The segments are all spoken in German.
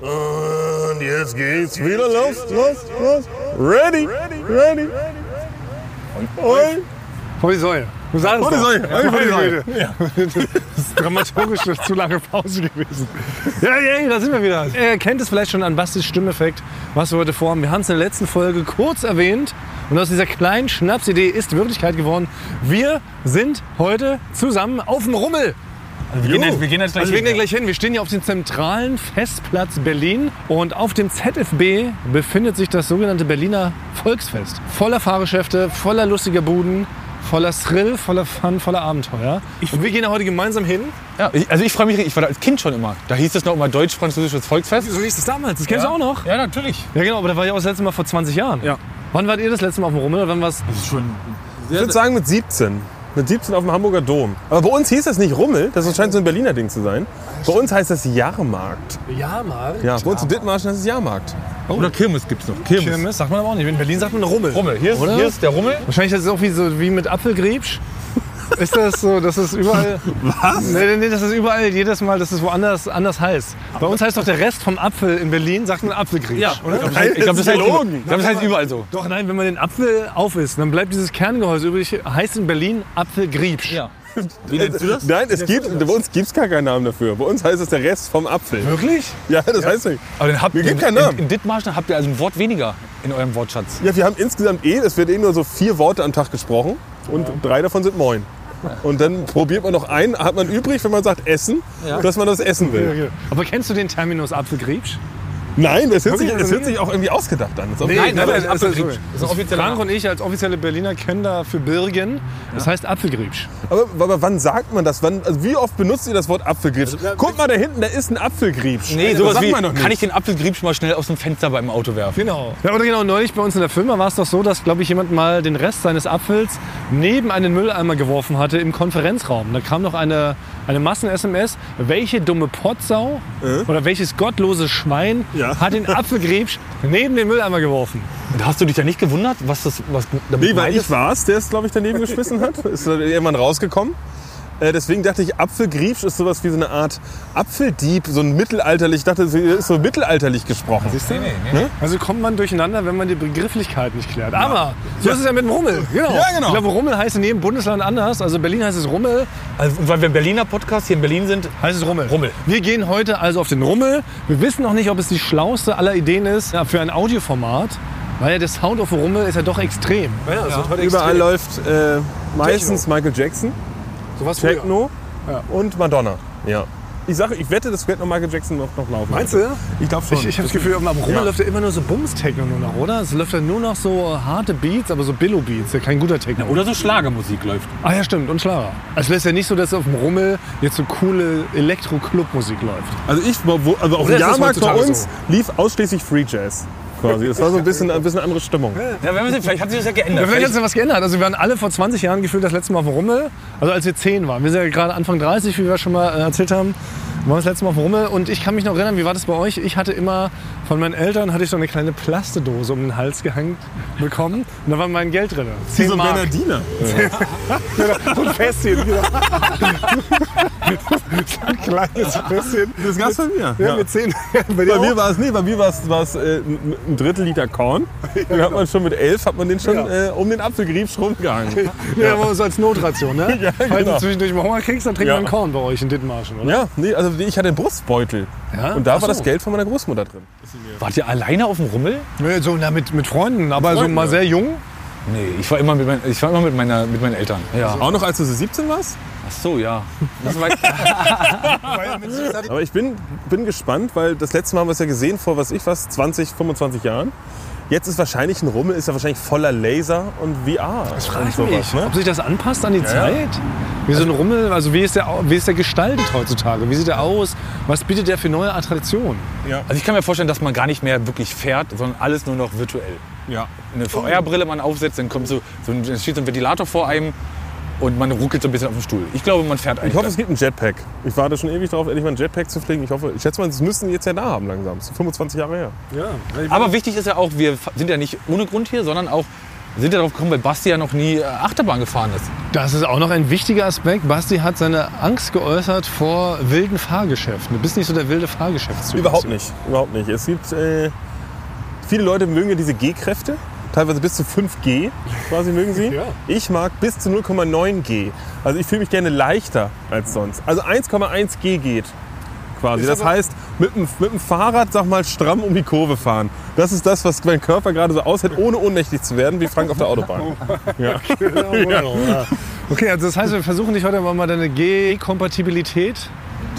Und jetzt geht's wieder los, los, los. Ready, ready. Und Vor die Säule. Du sagst Vor die. Säule. Ja, vor die Säule. Ja. Das ist dramaturgisch eine zu lange Pause gewesen. Ja, ja, da sind wir wieder. Ihr kennt es vielleicht schon an Bastis Stimmeffekt, was wir heute vorhaben. Wir haben es in der letzten Folge kurz erwähnt. Und aus dieser kleinen Schnapsidee ist Wirklichkeit geworden. Wir sind heute zusammen auf dem Rummel. Wir gehen, jetzt, wir gehen jetzt gleich Also wir gehen hin, gleich hin. Wir stehen hier auf dem zentralen Festplatz Berlin und auf dem ZFB befindet sich das sogenannte Berliner Volksfest. Voller Fahrgeschäfte, voller lustiger Buden, voller Thrill, voller Fun, voller Abenteuer. und wir gehen da heute gemeinsam hin. Ja, ich, also ich freue mich, ich war da als Kind schon immer. Da hieß es noch immer deutsch-französisches Volksfest. So hieß es damals. Das kennst du auch noch? Ja, natürlich. Ja genau, aber da war ich auch das letzte Mal vor 20 Jahren. Ja. Wann wart ihr das letzte Mal auf dem Rummel? Wann war's? Das ist schon Ich würde sagen mit 17. Mit 17 auf dem Hamburger Dom. Aber bei uns hieß das nicht Rummel, das scheint so ein Berliner Ding zu sein. Bei uns heißt das Jahrmarkt. Ja, mal. Ja, bei uns in Dithmarschen heißt es Jahrmarkt. Oder Kirmes gibt's noch. Kirmes. Kirmes sagt man aber auch nicht. In Berlin sagt man Rummel. Rummel. Hier ist, Oder? hier ist der Rummel. Wahrscheinlich ist es auch wie, so, wie mit Apfelgriebsch. Ist das so, dass es überall. Was? Nee, nee, nee, das ist überall jedes Mal, dass es woanders anders heißt. Bei uns heißt doch der Rest vom Apfel in Berlin, sagt man Apfelgriebsch. Ja, oder? Ich glaube, das, ist heißt, gelogen. ich glaub, das heißt überall so. Doch, nein, wenn man den Apfel aufisst, dann bleibt dieses Kerngehäuse übrig. Heißt in Berlin Apfelgriebsch. Ja. Wie nennst du das? Nein, es gibt, bei uns gibt es gar keinen Namen dafür. Bei uns heißt es der Rest vom Apfel. Wirklich? Ja, das heißt nicht. Aber dann habt ihr keinen in, Namen. in Dithmarschen habt ihr also ein Wort weniger in eurem Wortschatz. Ja, wir haben insgesamt eh, es wird eh nur so vier Worte am Tag gesprochen und drei davon sind Moin. Und dann probiert man noch einen, hat man übrig, wenn man sagt Essen, dass man das essen will. Aber kennst du den Terminus Apfelgriebsch? Nein, das hört, sich, das hört sich auch irgendwie ausgedacht an. Nee, Nein, nein, nein, das ist das ist Frank und ich als offizielle Berliner kennen da für Birgen. Das heißt Apfelgriebsch. aber, aber wann sagt man das? Wann, also wie oft benutzt ihr das Wort Apfelgriebsch? Guck mal da hinten, da ist ein Apfelgriebsch. Nee, sowas sagt wie, man doch nicht. kann ich den Apfelgriebsch mal schnell aus dem Fenster beim Auto werfen? Genau. Ja, oder genau, neulich bei uns in der Firma war es doch so, dass, glaube ich, jemand mal den Rest seines Apfels neben einen Mülleimer geworfen hatte im Konferenzraum. Da kam noch eine, eine Massen-SMS. Welche dumme Potsau oder welches gottlose Schwein Ja. hat den Apfelgriebsch neben den Mülleimer geworfen? Und hast du dich da nicht gewundert, was das was damit Nee, weil ich ist? war es, der es, glaube ich, daneben geschmissen hat. Ist dann irgendwann rausgekommen. Äh, deswegen dachte ich, Apfelgriebsch ist sowas wie so eine Art Apfeldieb, so ein mittelalterlich, ich dachte, es ist so mittelalterlich gesprochen. Siehst du? Nee, nee, nee. Also kommt man durcheinander, wenn man die Begrifflichkeit nicht klärt. Aber so ist es ja mit dem Rummel. Genau. Ja, genau. Ich glaube, Rummel heißt in jedem Bundesland anders. Also Berlin heißt es Rummel, Also, und weil wir ein Berliner Podcast hier in Berlin sind, heißt es Rummel. Rummel. Wir gehen heute also auf den Rummel. Wir wissen noch nicht, ob es die schlauste aller Ideen ist ja, für ein Audioformat. Weil ja der Sound auf dem Rummel ist ja doch extrem. Ja, heute Überall läuft äh, meistens Michael Jackson, Sowas Techno Ja. und Madonna. Ja. Ich sage, ich wette, das wird noch Michael Jackson noch, noch laufen. Meinst du? Ich glaube schon. Ich, ich habe das Gefühl, am Rummel Ja. läuft ja immer nur so Bums-Techno nur noch, oder? Es läuft ja nur noch so harte Beats, aber so Billo-Beats. Ja, kein guter Techno. oder so Schlagermusik läuft. Ah ja, stimmt. Und Schlager. Also es ist ja nicht so, dass auf dem Rummel jetzt so coole Elektro-Club-Musik läuft. Also ich, wo, also auf dem Jahrmarkt bei uns lief ausschließlich Free Jazz. Quasi. Das war so ein bisschen, ein bisschen andere Stimmung. Ja, wenn wir sehen, vielleicht hat sich das ja geändert. Ja, vielleicht hat sich was geändert. Also wir waren alle vor 20 Jahren gefühlt das letzte Mal auf dem Rummel. Also als wir 10 waren. Wir sind ja gerade Anfang 30, wie wir schon mal äh, erzählt haben. Wir waren das letzte Mal auf dem Rummel. Und ich kann mich noch erinnern, wie war das bei euch? Ich hatte immer, von meinen Eltern hatte ich so eine kleine Plastedose um den Hals gehängt bekommen. Und da war mein Geld drin. Wie 10 so ein. Bernardiner. So ein Fässchen. Genau. so ein kleines Fässchen. Das gab's bei mir. Ja, Ja. mit 10. Bei Bei mir war es nee, bei mir war es, äh, ein Drittel Liter Korn. Den hat man schon mit elf, hat man den schon Ja. äh, um den Apfelgriebsch rumgehangen. Ja, aber so als Notration, ne? Ja, genau. du zwischendurch mal Hunger kriegst, dann trink Ja. mal einen Korn bei euch in Dithmarschen, oder? Ja, nee, also ich hatte einen Brustbeutel. Ja? Und da Ach war so. das Geld von meiner Großmutter drin. Wart ihr alleine auf dem Rummel? Nee, So, na, mit, mit Freunden, aber so Freunden, mal ja. sehr jung. Nee, ich war immer mit, mein, ich war immer mit, meiner, mit meinen Eltern. Ja. Auch noch als du so 17 warst? Ach so, ja. Das war, Aber ich bin, bin gespannt, weil das letzte Mal haben wir es ja gesehen vor, was ich was, 20, 25 Jahren. Jetzt ist wahrscheinlich ein Rummel, ist ja wahrscheinlich voller Laser und VR. Das und frage ich sowas, mich, ne? ob sich das anpasst an die Zeit. Wie so ein Rummel, also wie ist, der, wie ist der gestaltet heutzutage? Wie sieht er aus? Was bietet der für neue Attraktionen? also ich kann mir vorstellen, dass man gar nicht mehr wirklich fährt, sondern alles nur noch virtuell. Ja. Eine VR-Brille man aufsetzt, dann kommt so, so ein, dann steht so ein Ventilator vor einem und man ruckelt so ein bisschen auf dem Stuhl. Ich glaube, man fährt eigentlich. Ich hoffe, es gibt einen Jetpack. Ich warte schon ewig darauf, endlich mal einen Jetpack zu fliegen. Ich hoffe, ich schätze mal, das müssen die jetzt ja da haben langsam. Das ist 25 Jahre her. Ja, Aber wichtig ist ja auch, wir sind ja nicht ohne Grund hier, sondern auch, sind ja darauf gekommen, weil Basti ja noch nie äh, Achterbahn gefahren ist. Das ist auch noch ein wichtiger Aspekt. Basti hat seine Angst geäußert vor wilden Fahrgeschäften. Du bist nicht so der wilde Fahrgeschäftstyp. Überhaupt nicht, überhaupt nicht. Es gibt äh, viele Leute mögen ja diese G-Kräfte, teilweise bis zu 5G quasi mögen sie. Ja. Ich mag bis zu 0,9 G. Also ich fühle mich gerne leichter als sonst. Also 1,1 G geht quasi. Ist Das heißt, mit dem, mit dem Fahrrad, sag mal, stramm um die Kurve fahren. Das ist das, was mein Körper gerade so aushält, ohne ohnmächtig zu werden, wie Frank auf der Autobahn. Ja. Okay, also das heißt, wir versuchen dich heute mal deine G-Kompatibilität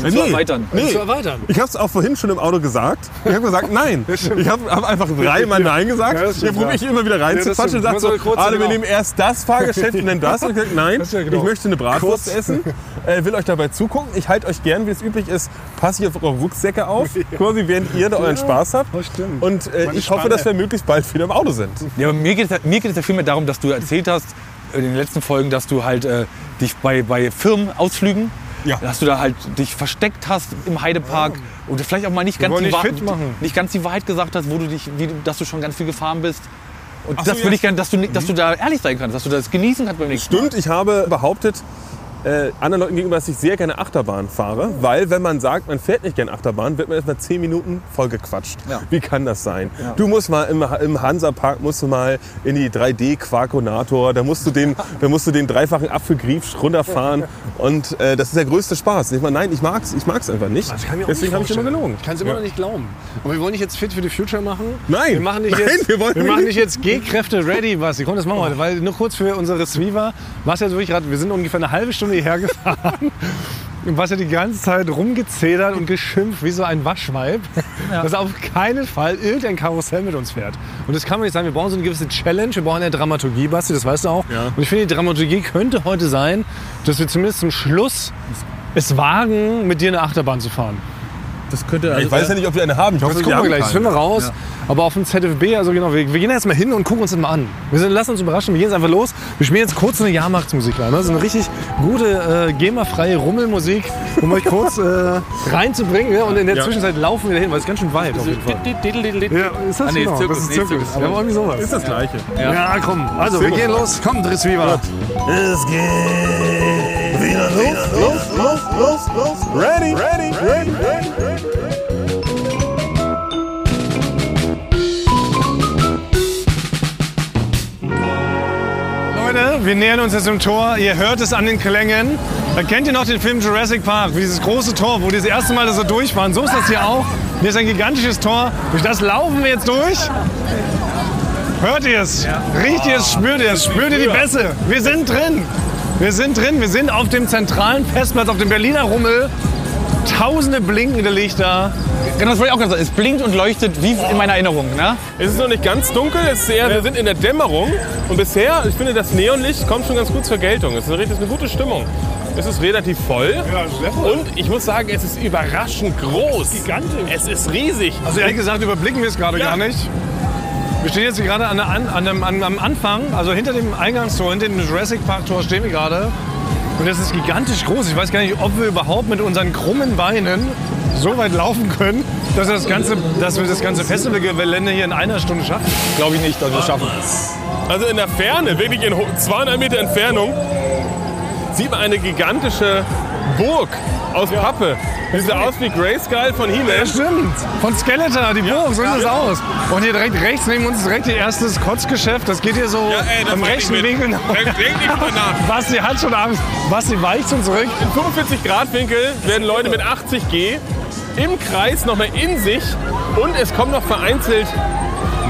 Nee, zu erweitern. Nee. zu erweitern. Ich habe es auch vorhin schon im Auto gesagt. Ich habe gesagt, nein. Ich habe hab einfach dreimal Nein gesagt. Ja, stimmt, probiere ich immer wieder Ja, das reinzuquatschen stimmt. und so, alle, wir genau. nehmen erst das Fahrgeschäft und dann das. Und ich sage, nein, ja genau. ich möchte eine Bratwurst Kurz. essen, äh, will euch dabei zugucken. Ich halte euch gern, wie es üblich ist, passe ich auf eure Rucksäcke auf, quasi während ihr da euren Spaß habt. das stimmt. Und äh, ich hoffe, dass wir möglichst bald wieder im Auto sind. Ja, aber mir geht, es, mir geht es ja vielmehr darum, dass du erzählt hast äh, in den letzten Folgen, dass du halt äh, dich bei, bei Firmenausflügen, Ja. dass du da halt dich versteckt hast im Heidepark und vielleicht auch mal nicht ganz, die machen. nicht ganz die Wahrheit gesagt hast, wo du dich, wie, dass du schon ganz viel gefahren bist. Und Ach so, das ja. würde ich gerne, dass du, nicht- dass du da ehrlich sein kannst, dass du das genießen kannst beim nächsten Mal. Stimmt, ich habe behauptet, äh, anderen Leuten gegenüber, dass ich sehr gerne Achterbahn fahre, weil wenn man sagt, man fährt nicht gerne Achterbahn, wird man erst mal 10 Minuten vollgequatscht. Ja. Wie kann das sein? Du musst mal im, im Hansapark musst du mal in die 3D Quarkonator, da musst du den, da musst du den dreifachen Apfelgrief runterfahren und äh, das ist der größte Spaß. Ich meine, nein, ich mag's, ich mag's einfach nicht. Deswegen habe ich immer gelogen. Ich kann es immer Ja. noch nicht glauben. Aber wir wollen dich jetzt fit für die Future machen. Nein. Wir machen dich Nein, jetzt, wir wir machen nicht. dich jetzt G-Kräfte ready, Basti. Komm, das machen wir heute. Weil nur kurz für unsere Receiver. Was jetzt wirklich gerade, wir sind ungefähr eine halbe Stunde hierher gefahren. Und was ja die ganze Zeit rumgezedert und geschimpft wie so ein Waschweib, dass er auf keinen Fall irgendein Karussell mit uns fährt. Und das kann man nicht sagen. Wir brauchen so eine gewisse Challenge. Wir brauchen ja Dramaturgie, Basti, das weißt du auch. Ja. Und ich finde, die Dramaturgie könnte heute sein, dass wir zumindest zum Schluss es wagen, mit dir eine Achterbahn zu fahren. Das könnte Ich weiß ja nicht, ob wir eine haben. Ich hoffe, Das wir gucken wir haben gleich, das finden keine. wir raus. Aber auf dem ZFB, also genau, wir, wir gehen jetzt mal hin und gucken uns das mal an. Wir sind, lassen uns überraschen, wir gehen jetzt einfach los. Wir spielen jetzt kurz eine Jahrmarktsmusik rein. Ne? So eine richtig gute, äh, GEMA-freie Rummelmusik, um euch kurz äh, reinzubringen. Ja? Und in der Ja. Zwischenzeit laufen wir dahin, weil es ist ganz schön weit auf jeden Fall. Ja, ist das Ah, nee, genau? Zirkus, das ist Zirkus. Zirkus. Ja, aber irgendwie sowas. Ist das Gleiche. Ja, komm. Also, wir gehen los. Komm, Driss Viva. Es geht wieder los, los, los, los, los. Ready, ready, ready, ready. Leute, wir nähern uns jetzt dem Tor. Ihr hört es an den Klängen. Kennt ihr noch den Film Jurassic Park, dieses große Tor, wo die das erste Mal da so durchfahren. So ist das hier auch. Hier ist ein gigantisches Tor. Durch das laufen wir jetzt durch. Hört ihr es? Riecht ihr es? Spürt ihr es? Spürt ihr die Bässe? Wir sind drin. Wir sind drin. Wir sind auf dem zentralen Festplatz, auf dem Berliner Rummel. Tausende blinkende Lichter. Genau, das wollte ich auch gerade sagen. Es blinkt und leuchtet wie in meiner Erinnerung. Ne? Es ist noch nicht ganz dunkel, es ist eher, wir sind in der Dämmerung. Und bisher, ich finde, das Neonlicht kommt schon ganz gut zur Geltung. Es ist eine, es ist eine gute Stimmung. Es ist relativ voll. Und ich muss sagen, es ist überraschend groß. Gigantisch. Es ist riesig. Also ehrlich gesagt überblicken wir es gerade Ja. gar nicht. Wir stehen jetzt hier gerade an an, an an, am Anfang, also hinter dem Eingangstor, hinter dem Jurassic Park Tor stehen wir gerade. Und das ist gigantisch groß. Ich weiß gar nicht, ob wir überhaupt mit unseren krummen Beinen so weit laufen können, dass wir das ganze, dass wir das ganze Festivalgelände hier in einer Stunde schaffen. Glaube ich nicht, dass wir es schaffen. Also in der Ferne, wirklich in ho- 200 Meter Entfernung, sieht man eine gigantische Burg aus Pappe. Die sieht aus wie Grayskull von Ja, He-Man. stimmt. Von Skeletor, die Burg, so sieht es Ja. aus. Und hier direkt rechts neben uns ist direkt ihr erstes Kotzgeschäft. Das geht hier so im rechten Winkel nach. Basti hat schon Angst. Basti weicht schon zurück. In 45 Grad Winkel werden Leute mit 80 G im Kreis nochmal in sich und es kommen noch vereinzelt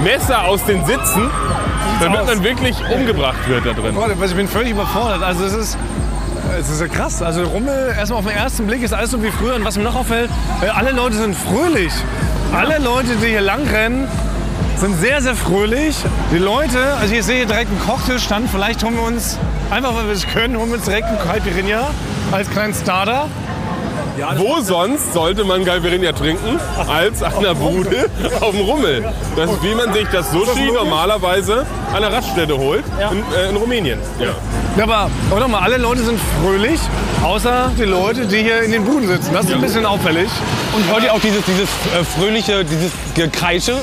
Messer aus den Sitzen, damit man wirklich umgebracht wird da drin. Ich bin völlig überfordert. Also es ist, es ist ja krass. Also Rummel, erstmal auf den ersten Blick ist alles so wie früher. Und was mir noch auffällt, äh, alle Leute sind fröhlich. Alle Leute, die hier lang rennen, sind sehr, sehr fröhlich. Die Leute, also ich sehe hier direkt einen Cocktailstand. Vielleicht holen wir uns, einfach weil wir es können, holen wir uns direkt einen Caipirinha als kleinen Starter. Wo sonst sollte man Galverinia trinken, als an der Bude auf dem Rummel? Das ist, wie man sich das Sushi normalerweise an der Raststätte holt in, äh, in Rumänien. Ja. Ja, aber, aber nochmal, alle Leute sind fröhlich, außer die Leute, die hier in den Buden sitzen. Das ist ein bisschen auffällig. Und hört ihr auch dieses, dieses äh, fröhliche, dieses Gekreische?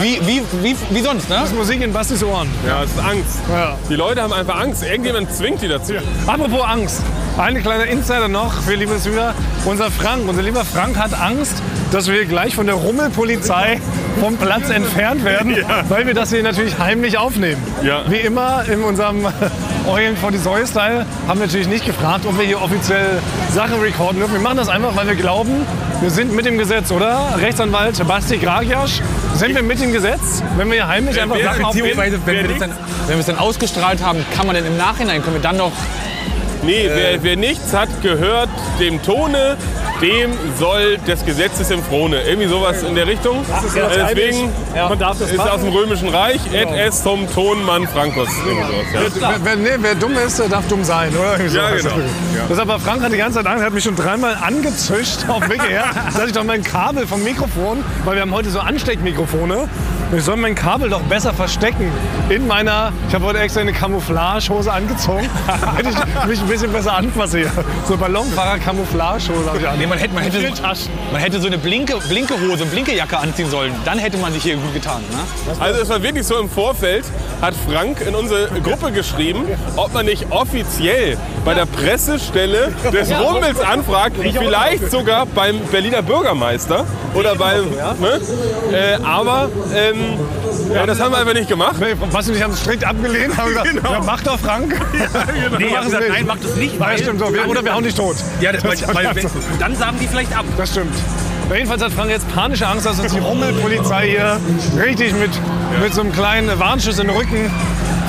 Wie, wie, wie, wie sonst, ne? Das ist Musik in Bastis Ohren. Ja, es ist Angst. Ja. Die Leute haben einfach Angst. Irgendjemand zwingt die dazu. Apropos Angst. Ein kleiner Insider noch für liebe Zuhörer. Unser Frank, unser lieber Frank hat Angst, dass wir gleich von der Rummelpolizei vom Platz entfernt werden, Ja. weil wir das hier natürlich heimlich aufnehmen. Ja. Wie immer in unserem Eulen for the Soil-Style haben wir natürlich nicht gefragt, ob wir hier offiziell Sachen recorden dürfen. Wir machen das einfach, weil wir glauben, wir sind mit dem Gesetz, oder? Rechtsanwalt Basti Gragiasch, sind wir mit dem Gesetz, wenn wir hier heimlich Wer- einfach wer- Sachen aufnehmen? Beziehungsweise, wenn wir, dann, wenn wir es dann ausgestrahlt haben, kann man dann im Nachhinein, können wir dann noch Nee, wer, wer nichts hat gehört dem Tone, dem soll des Gesetzes im Frone. Irgendwie sowas in der Richtung. ja Äh, Deswegen Man darf das ist machen. aus dem Römischen Reich et es zum Tonmann Frankos. Sowas, ja. Wer, wer, nee, wer dumm ist, der darf dumm sein, oder? Ja, genau. Ja. Das aber Frank hat die ganze Zeit Angst, er hat mich schon dreimal angezischt auf dem Weg her, dass ich doch mein Kabel vom Mikrofon, weil wir haben heute so Ansteckmikrofone, ich soll mein Kabel doch besser verstecken in meiner, ich habe heute extra eine Camouflagehose angezogen, damit ich mich ein bisschen besser anpasse hier. So Ballonfahrer-Camouflagehose habe ich an. Nee, man hätte, man, hätte, Viel Taschen. Man hätte so eine blinke, blinke Hose, blinke Jacke anziehen sollen. Dann hätte man sich hier gut getan. Ne? Also es war wirklich so im Vorfeld, hat Frank in unsere Gruppe geschrieben, ob man nicht offiziell bei der Pressestelle des Rummels anfragt, vielleicht sogar beim Berliner Bürgermeister oder beim... Ne? Äh, aber ähm, ja, das haben wir einfach nicht gemacht. Nee, was und ich haben es strikt abgelehnt, haben gesagt, Genau. ja, mach doch Frank. Nee, ich Mach hab es gesagt, nicht. nein, mach das nicht. Ja, Weil, stimmt so. Wir, oder wir hauen dich tot. ja, das, weil, Das- weil, wenn, dann sagen die vielleicht ab. Das stimmt. Jedenfalls hat Frank jetzt panische Angst, dass uns die Rummelpolizei hier richtig mit, mit so einem kleinen Warnschuss in den Rücken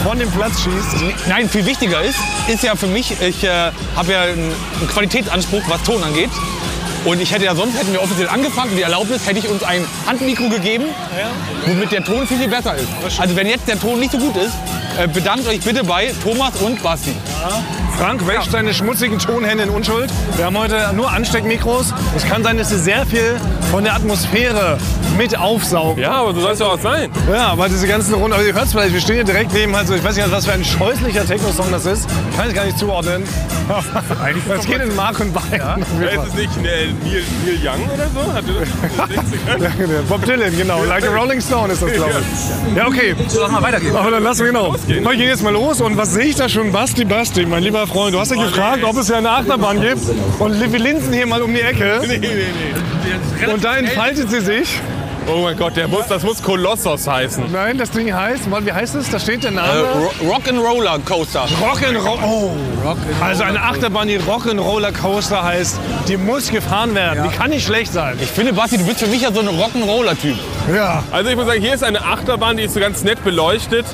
von dem Platz schießt. Nein, viel wichtiger ist, ist ja für mich, ich äh, habe ja einen, Qualitätsanspruch, was Ton angeht. Und ich hätte ja sonst, hätten wir offiziell angefangen, die Erlaubnis, hätte ich uns ein Handmikro gegeben, womit der Ton viel, viel besser ist. Also wenn jetzt der Ton nicht so gut ist, äh, bedankt euch bitte bei Thomas und Basti. Frank wäscht seine schmutzigen Tonhände in Unschuld. Wir haben heute nur Ansteckmikros. Es kann sein, dass sie sehr viel von der Atmosphäre mit aufsaugen. Ja, aber so soll es ja auch sein. Ja, aber diese ganzen Runden, aber ihr hört es vielleicht, wir stehen hier direkt neben, also ich weiß nicht, was für ein scheußlicher Techno-Song das ist. Kann ich gar nicht zuordnen. Es geht in Mark und Bein. Ja? Ist es nicht äh, Neil, Neil Young oder so? Hat das nicht gehört? Bob Dylan, genau. Like a Rolling Stone ist das, glaube ich. Ja, okay. Lass mal weitergehen. Aber dann lassen wir genau. Losgehen. Wir gehen jetzt mal los und was sehe ich da schon? Basti, Basti, mein lieber Freund, du hast ja gefragt, ob es ja eine Achterbahn gibt und Livi Linsen hier mal um die Ecke Nee, nee, nee. und da entfaltet sie sich. Oh mein Gott, der muss, das muss Kolossos heißen. Nein, das Ding heißt, warte, wie heißt es? Da steht der Äh, Name. Ro- Rock'n'Roller Coaster. Rock'n'Roll. Oh. Also eine Achterbahn, die Rock'n'Roller Coaster heißt, die muss gefahren werden. Die kann nicht schlecht sein. Ich finde, Basti, du bist für mich ja so ein Rock'n'Roller-Typ. Ja. Also ich muss sagen, hier ist eine Achterbahn, die ist so ganz nett beleuchtet.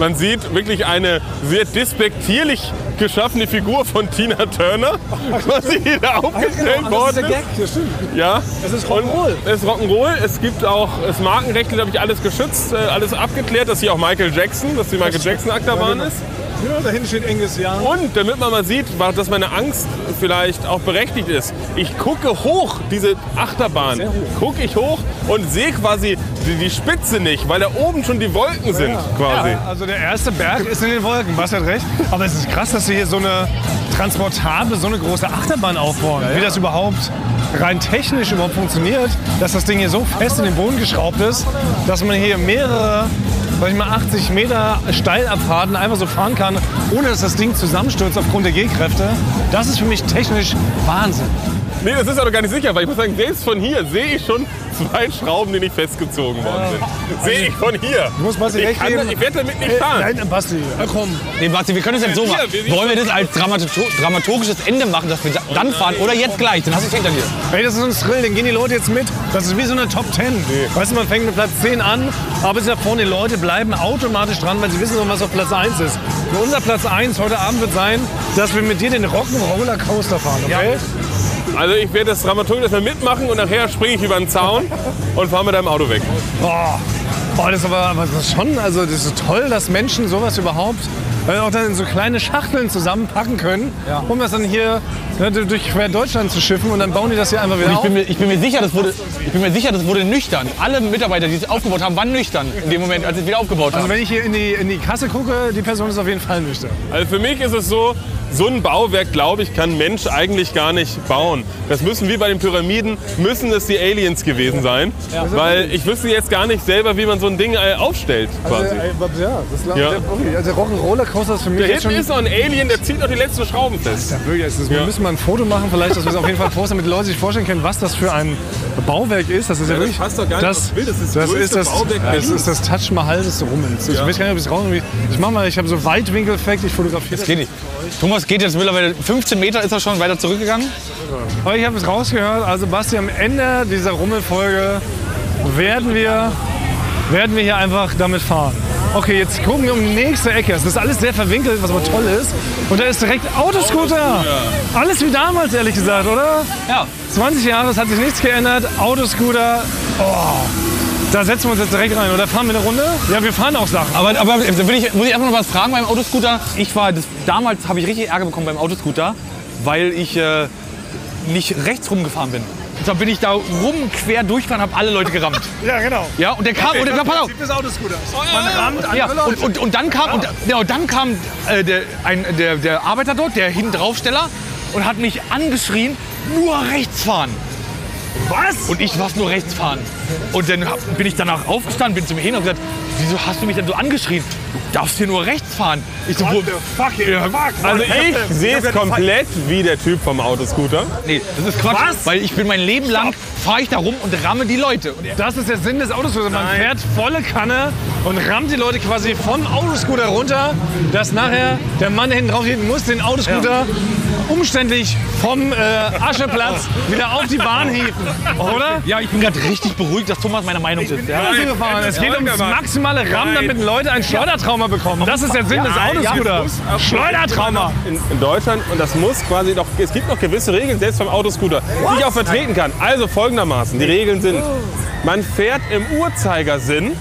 Man sieht wirklich eine sehr despektierlich geschaffene Figur von Tina Turner, quasi hier da aufgestellt worden ist. Das stimmt. Ja. Es ist Rock'n'Roll. Es ist Rock'n'Roll. Es gibt auch das Markenrecht, glaube ich, alles geschützt, äh, alles abgeklärt, dass hier auch Michael Jackson, dass die Michael Jackson Achterbahn ist. Ja, da hinten steht Angus Young. Und damit man mal sieht, dass meine Angst vielleicht auch berechtigt ist. Ich gucke hoch, diese Achterbahn. Gucke ich hoch und sehe quasi die, die Spitze nicht, weil da oben schon die Wolken sind quasi. Ja, also der erste Berg ist in den Wolken, Basti hat recht. Aber es ist krass, dass sie hier so eine transportable, so eine große Achterbahn aufbauen. Wie das überhaupt rein technisch überhaupt funktioniert, dass das Ding hier so fest in den Boden geschraubt ist, dass man hier mehrere sag ich mal, 80 Meter Steilabfahrten einfach so fahren kann, ohne dass das Ding zusammenstürzt aufgrund der G-Kräfte. Das ist für mich technisch Wahnsinn. Nee, das ist aber gar nicht sicher, weil ich muss sagen, selbst von hier sehe ich schon zwei Schrauben, die nicht festgezogen worden sind. Sehe ich von hier. Muss Basti ich, recht kann, ich werde damit nicht fahren. Nein, Basti, ja, komm. Nee, Basti, wir können es jetzt so machen. Wollen wir das als dramaturgisches Ende machen, dass wir da- dann fahren oder jetzt gleich? Dann hast du es hinter dir. Hey, das ist ein Thrill, den gehen die Leute jetzt mit. Das ist wie so eine Top 10. Weißt du, man fängt mit Platz 10 an, aber es ist ja vorne, die Leute bleiben automatisch dran, weil sie wissen, was auf Platz 1 ist. Und unser Platz 1 heute Abend wird sein, dass wir mit dir den Rock'n'Roller Coaster fahren, okay? Also ich werde das dramaturgisch erstmal mitmachen und nachher springe ich über den Zaun und fahre mit deinem Auto weg. Boah. Boah, das ist aber, aber das ist schon, also das ist toll, dass Menschen sowas überhaupt äh, auch dann in so kleine Schachteln zusammenpacken können, um das dann hier ne, durch quer Deutschland zu schiffen und dann bauen die das hier einfach wieder Ich auf. bin, mir, ich, bin mir sicher, das wurde, ich bin mir sicher, das wurde nüchtern. Alle Mitarbeiter, die es aufgebaut haben, waren nüchtern in dem Moment, als sie es wieder aufgebaut Also haben. wenn ich hier in die, in die Kasse gucke, die Person ist auf jeden Fall nüchtern. Also für mich ist es so, so ein Bauwerk, glaube ich, kann Mensch eigentlich gar nicht bauen. Das müssen wie bei den Pyramiden, müssen es die Aliens gewesen sein. Weil ich wüsste jetzt gar nicht selber, wie man so ein Ding äh, aufstellt. Quasi. Also, ja, das Ja. ich. Also Rock'n'Roller-Coaster ist für mich Da jetzt hinten schon... ist noch ein Alien, der zieht noch die letzten Schrauben fest. Ja, wirklich, ist, Wir müssen mal ein Foto machen, vielleicht, dass wir es auf jeden Fall posten, damit die Leute sich vorstellen können, was das für ein Bauwerk ist. Das ist ja, das wirklich. passt doch gar nicht das, Bild. Das ist das das, ist das, Bauwerk das ist das Taj Mahal des Rummels. Ich weiß gar nicht, ob ich es raus. Ich mach mal, ich habe so Weitwinkeleffekt, ich fotografiere das. Geht nicht. Thomas geht jetzt mittlerweile 15 Meter, ist er schon weiter zurückgegangen. Aber ich habe es rausgehört. Also Basti, am Ende dieser Rummelfolge werden wir, werden wir hier einfach damit fahren. Okay, jetzt gucken wir um die nächste Ecke. Das ist alles sehr verwinkelt, was aber toll ist. Und da ist direkt Autoscooter. Alles wie damals, ehrlich gesagt, oder? Ja. 20 Jahre, es hat sich nichts geändert. Autoscooter. Oh, da setzen wir uns jetzt direkt rein. Oder fahren wir eine Runde? Ja, wir fahren auch Sachen. Aber, aber ich, muss ich einfach noch was fragen beim Autoscooter. Ich war, das, damals habe ich richtig Ärger bekommen beim Autoscooter, weil ich äh, nicht rechts rumgefahren bin. Zwar bin ich da rum, quer durchgefahren, habe alle Leute gerammt. Ja, genau. Ja, und der kam, und der, pass auf, des Autoscooters. Man rammt ja, und, und, und dann kam, und, ja, und dann kam äh, der, ein, der, der Arbeiter dort, der hinten draufsteller, und hat mich angeschrien, nur rechts fahren. Was? Und ich war's nur rechts fahren. Und dann hab- bin ich danach aufgestanden, bin zu mir hin und gesagt, wieso hast du mich denn so angeschrien? Du darfst hier nur rechts fahren. Ich so, wo, fucking Ja? Also ich sehe es komplett wie der Typ vom Autoscooter. nee, das ist Quatsch. Was? Weil ich bin mein Leben lang, fahre ich da rum und ramme die Leute. Und Das ist der Sinn des Autoscooters. Man fährt volle Kanne und rammt die Leute quasi vom Autoscooter runter, dass nachher der Mann hinten drauf geht, muss den Autoscooter umständlich vom äh, Ascheplatz wieder auf die Bahn hieven. Oder? ja, ich bin gerade richtig beruhigt, dass Thomas meiner Meinung ist. Ja? Gefahren. Es geht ums maximale Rammen, damit Leute ein Schleudertrauma bekommen. Das ist der Sinn des Autoscooters. Schleudertrauma. In, in Deutschland und das muss quasi noch, es gibt noch gewisse Regeln, selbst beim Autoscooter, die ich auch vertreten kann. Also folgendermaßen, die Regeln sind, man fährt im Uhrzeigersinn,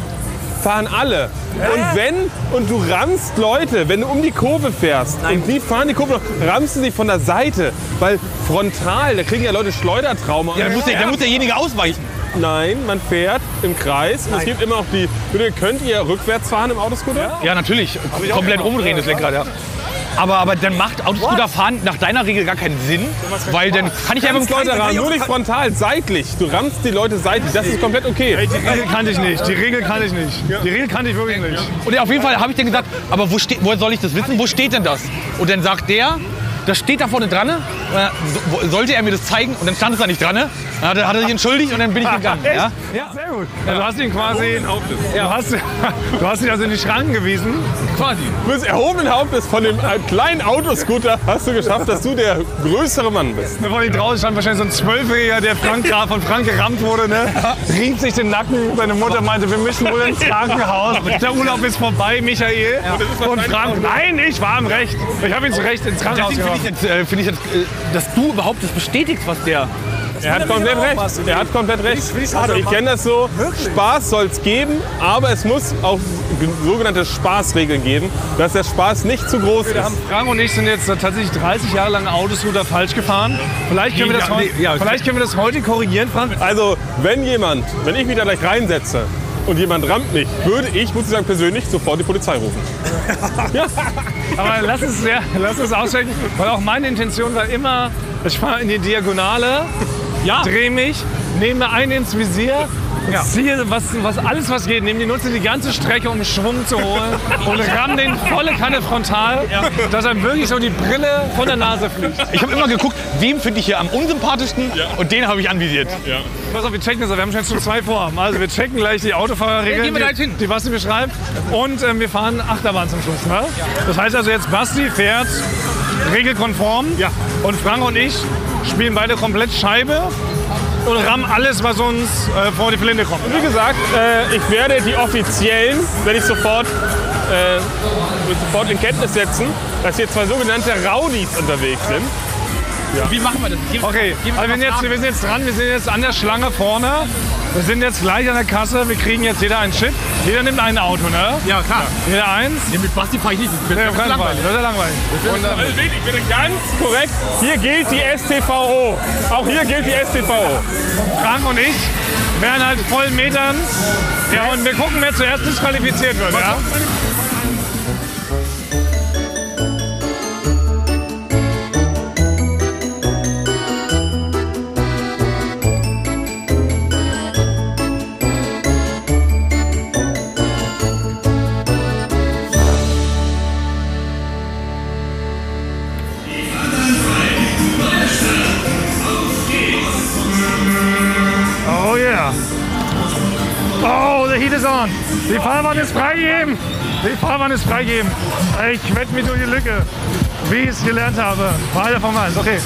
fahren alle. Und wenn, und du rammst Leute, wenn du um die Kurve fährst und die fahren die Kurve noch, rammst du sie von der Seite, weil frontal, da kriegen ja Leute Schleudertrauma. Da muss, der, da muss derjenige ausweichen. Nein, man fährt im Kreis und es gibt immer auch die, könnt ihr rückwärts fahren im Autoscooter? Ja, natürlich. Komplett umdrehen das Lenkrad, ja. Aber, aber dann macht Autoscooter fahren nach deiner Regel gar keinen Sinn, weil dann kann ich mit dem Leute rammen, nur nicht frontal, seitlich. Du rammst die Leute seitlich, das ist komplett okay. Die Regel kannte ich nicht. Die Regel kannte ich nicht. Die Regel kannte ich wirklich nicht. Und auf jeden Fall habe ich dann gesagt, aber wo steht, woher soll ich das wissen? Wo steht denn das? Und dann sagt der, das steht da vorne dran. ne? Äh, so- sollte er mir das zeigen? Und dann stand es da nicht dran. ne? Dann hat er, hat er sich entschuldigt und dann bin ich gegangen. Ja? Ja, sehr gut. Also du hast ihn quasi. Du hast, du hast ihn also in die Schranken gewiesen. Quasi. Du bist erhobenen Hauptes von dem äh, kleinen Autoscooter hast du geschafft, dass du der größere Mann bist. Vor ihm draußen stand wahrscheinlich so ein Zwölfjähriger, der Frank, gerade von Frank gerammt wurde. Ne? Rieb sich den Nacken. Seine Mutter meinte, wir müssen wohl ins Krankenhaus. Der Urlaub ist vorbei, Michael. Und Frank, nein, ich war im Recht. Ich habe ihn zu Recht ins Krankenhaus finde ich, jetzt, äh, finde ich jetzt, äh, dass du überhaupt das bestätigst, was der. Er hat komplett recht. Er hat komplett recht. Ich kenne das so. Spaß soll es geben, aber es muss auch ge- sogenannte Spaßregeln geben, dass der Spaß nicht zu groß ist. Frank und ich sind jetzt tatsächlich 30 Jahre lang Autoscooter falsch gefahren. Vielleicht können, wir das, Ja, heu- nee, ja. vielleicht können wir das heute korrigieren, Frank. Also, wenn jemand, wenn ich mich da gleich reinsetze und jemand rammt mich, würde ich, muss ich sagen, persönlich sofort die Polizei rufen. Aber lass es, ja, lass es aussprechen, weil auch meine Intention war immer, ich fahre in die Diagonale, Ja. drehe mich, nehme einen ins Visier, ziehe was, was, alles was geht, nehme die Nutze die ganze Strecke, um Schwung zu holen und ramm den volle Kanne frontal, dass einem wirklich so die Brille von der Nase fliegt. Ich habe immer geguckt, wem finde ich hier am unsympathischsten und den habe ich anvisiert. Pass auf, wir checken das, wir haben schon zwei Vorhaben. Also wir checken gleich die Autofahrerregeln, Ja, gehen wir die, hin. die Basti beschreibt und ähm, wir fahren Achterbahn zum Schluss. Ne? Das heißt also jetzt Basti fährt regelkonform Ja. und Frank und ich spielen beide komplett Scheibe und rammen alles, was uns äh, vor die Flinte kommt. Wie gesagt, äh, ich werde die offiziellen, werde ich sofort, äh, sofort in Kenntnis setzen, dass hier zwei sogenannte Rowdies unterwegs sind. Wie machen wir das? Gehen- Okay, gehen also wir, sind jetzt, wir sind jetzt dran, wir sind jetzt an der Schlange vorne. Wir sind jetzt gleich an der Kasse, wir kriegen jetzt jeder ein Chip. Jeder nimmt ein Auto, ne? Ja, klar. Jeder eins. Nee, mit Basti fahre ich nicht. Das Ja, ist keinen Fall. langweilig. Das ist ja langweilig. Und, Also seht, ich bin ganz korrekt. Hier gilt die STVO. Auch hier gilt die STVO. Frank und ich werden halt voll metern. Ja, und wir gucken, wer zuerst disqualifiziert wird. Ja? Die Fahrbahn ist freigegeben. Die Fahrbahn ist freigegeben. Ich wette mich durch die Lücke, wie ich es gelernt habe. Beide vom Eis. Okay.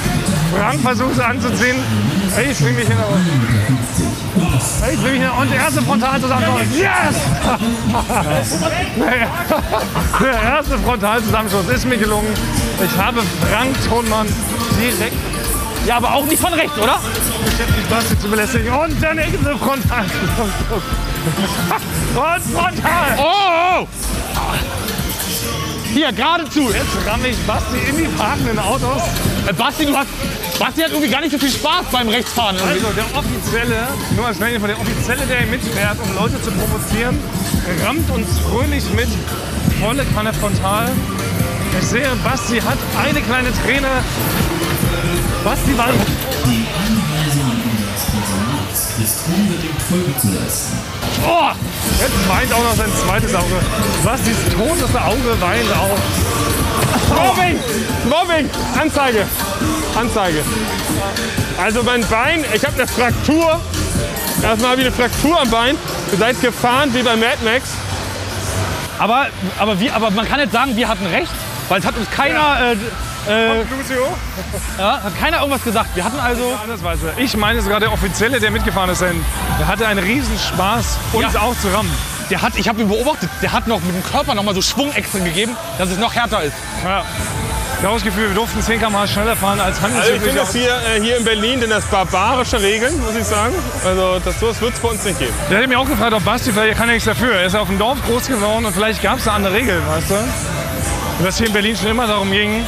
Frank versucht es anzuziehen. Ich bring mich hin. Ich bring mich hin. Und erste Frontalzusammenstoß. Yes! Der erste Frontalzusammenstoß ist mir gelungen. Ich habe Frank Thonmann direkt Ja, aber auch nicht von rechts, oder? beschäftigt, Basti zu belästigen. Und der nächste Frontalzusammenstoß. Und frontal! Oh! oh. Hier, geradezu. Jetzt ramme ich Basti in die parkenden Autos. Äh, Basti, du hast. Basti hat irgendwie gar nicht so viel Spaß beim Rechtsfahren. irgendwie. Also der Offizielle, nur als Schnellinfo, der Offizielle, der hier mitfährt, um Leute zu provozieren, rammt uns fröhlich mit volle Kanne frontal. Ich sehe, Basti hat eine kleine Träne. Basti war... Oh, jetzt weint auch noch sein zweites Auge. Bastis totes Auge weint auch. Mobbing! Mobbing! Anzeige! Anzeige. Also mein Bein, ich habe eine Fraktur. Erstmal habe ich eine Fraktur am Bein. Ihr seid gefahren wie bei Mad Max. Aber, aber, wir, aber man kann jetzt sagen, wir hatten recht, weil es hat uns keiner, äh, äh, Lucio? ja, hat keiner irgendwas gesagt. Wir hatten also. Andersweise. Ich meine sogar der Offizielle, der mitgefahren ist, denn der hatte einen Riesenspaß, uns Ja. auch zu rammen. Der hat, ich habe ihn beobachtet, der hat noch mit dem Körper noch mal so Schwung extra gegeben, dass es noch härter ist. Ja. Ich habe das Gefühl, wir durften 10 km schneller fahren als Also ich handelsüblich. finde das hier, äh, hier in Berlin denn das barbarische Regeln, muss ich sagen. Also das sowas wird es bei uns nicht geben. der hätte mich auch gefragt, ob Basti, vielleicht kann er nichts dafür. Er ist auf dem Dorf groß geworden und vielleicht gab es da andere Regeln, weißt du? Und dass hier in Berlin schon immer darum ging,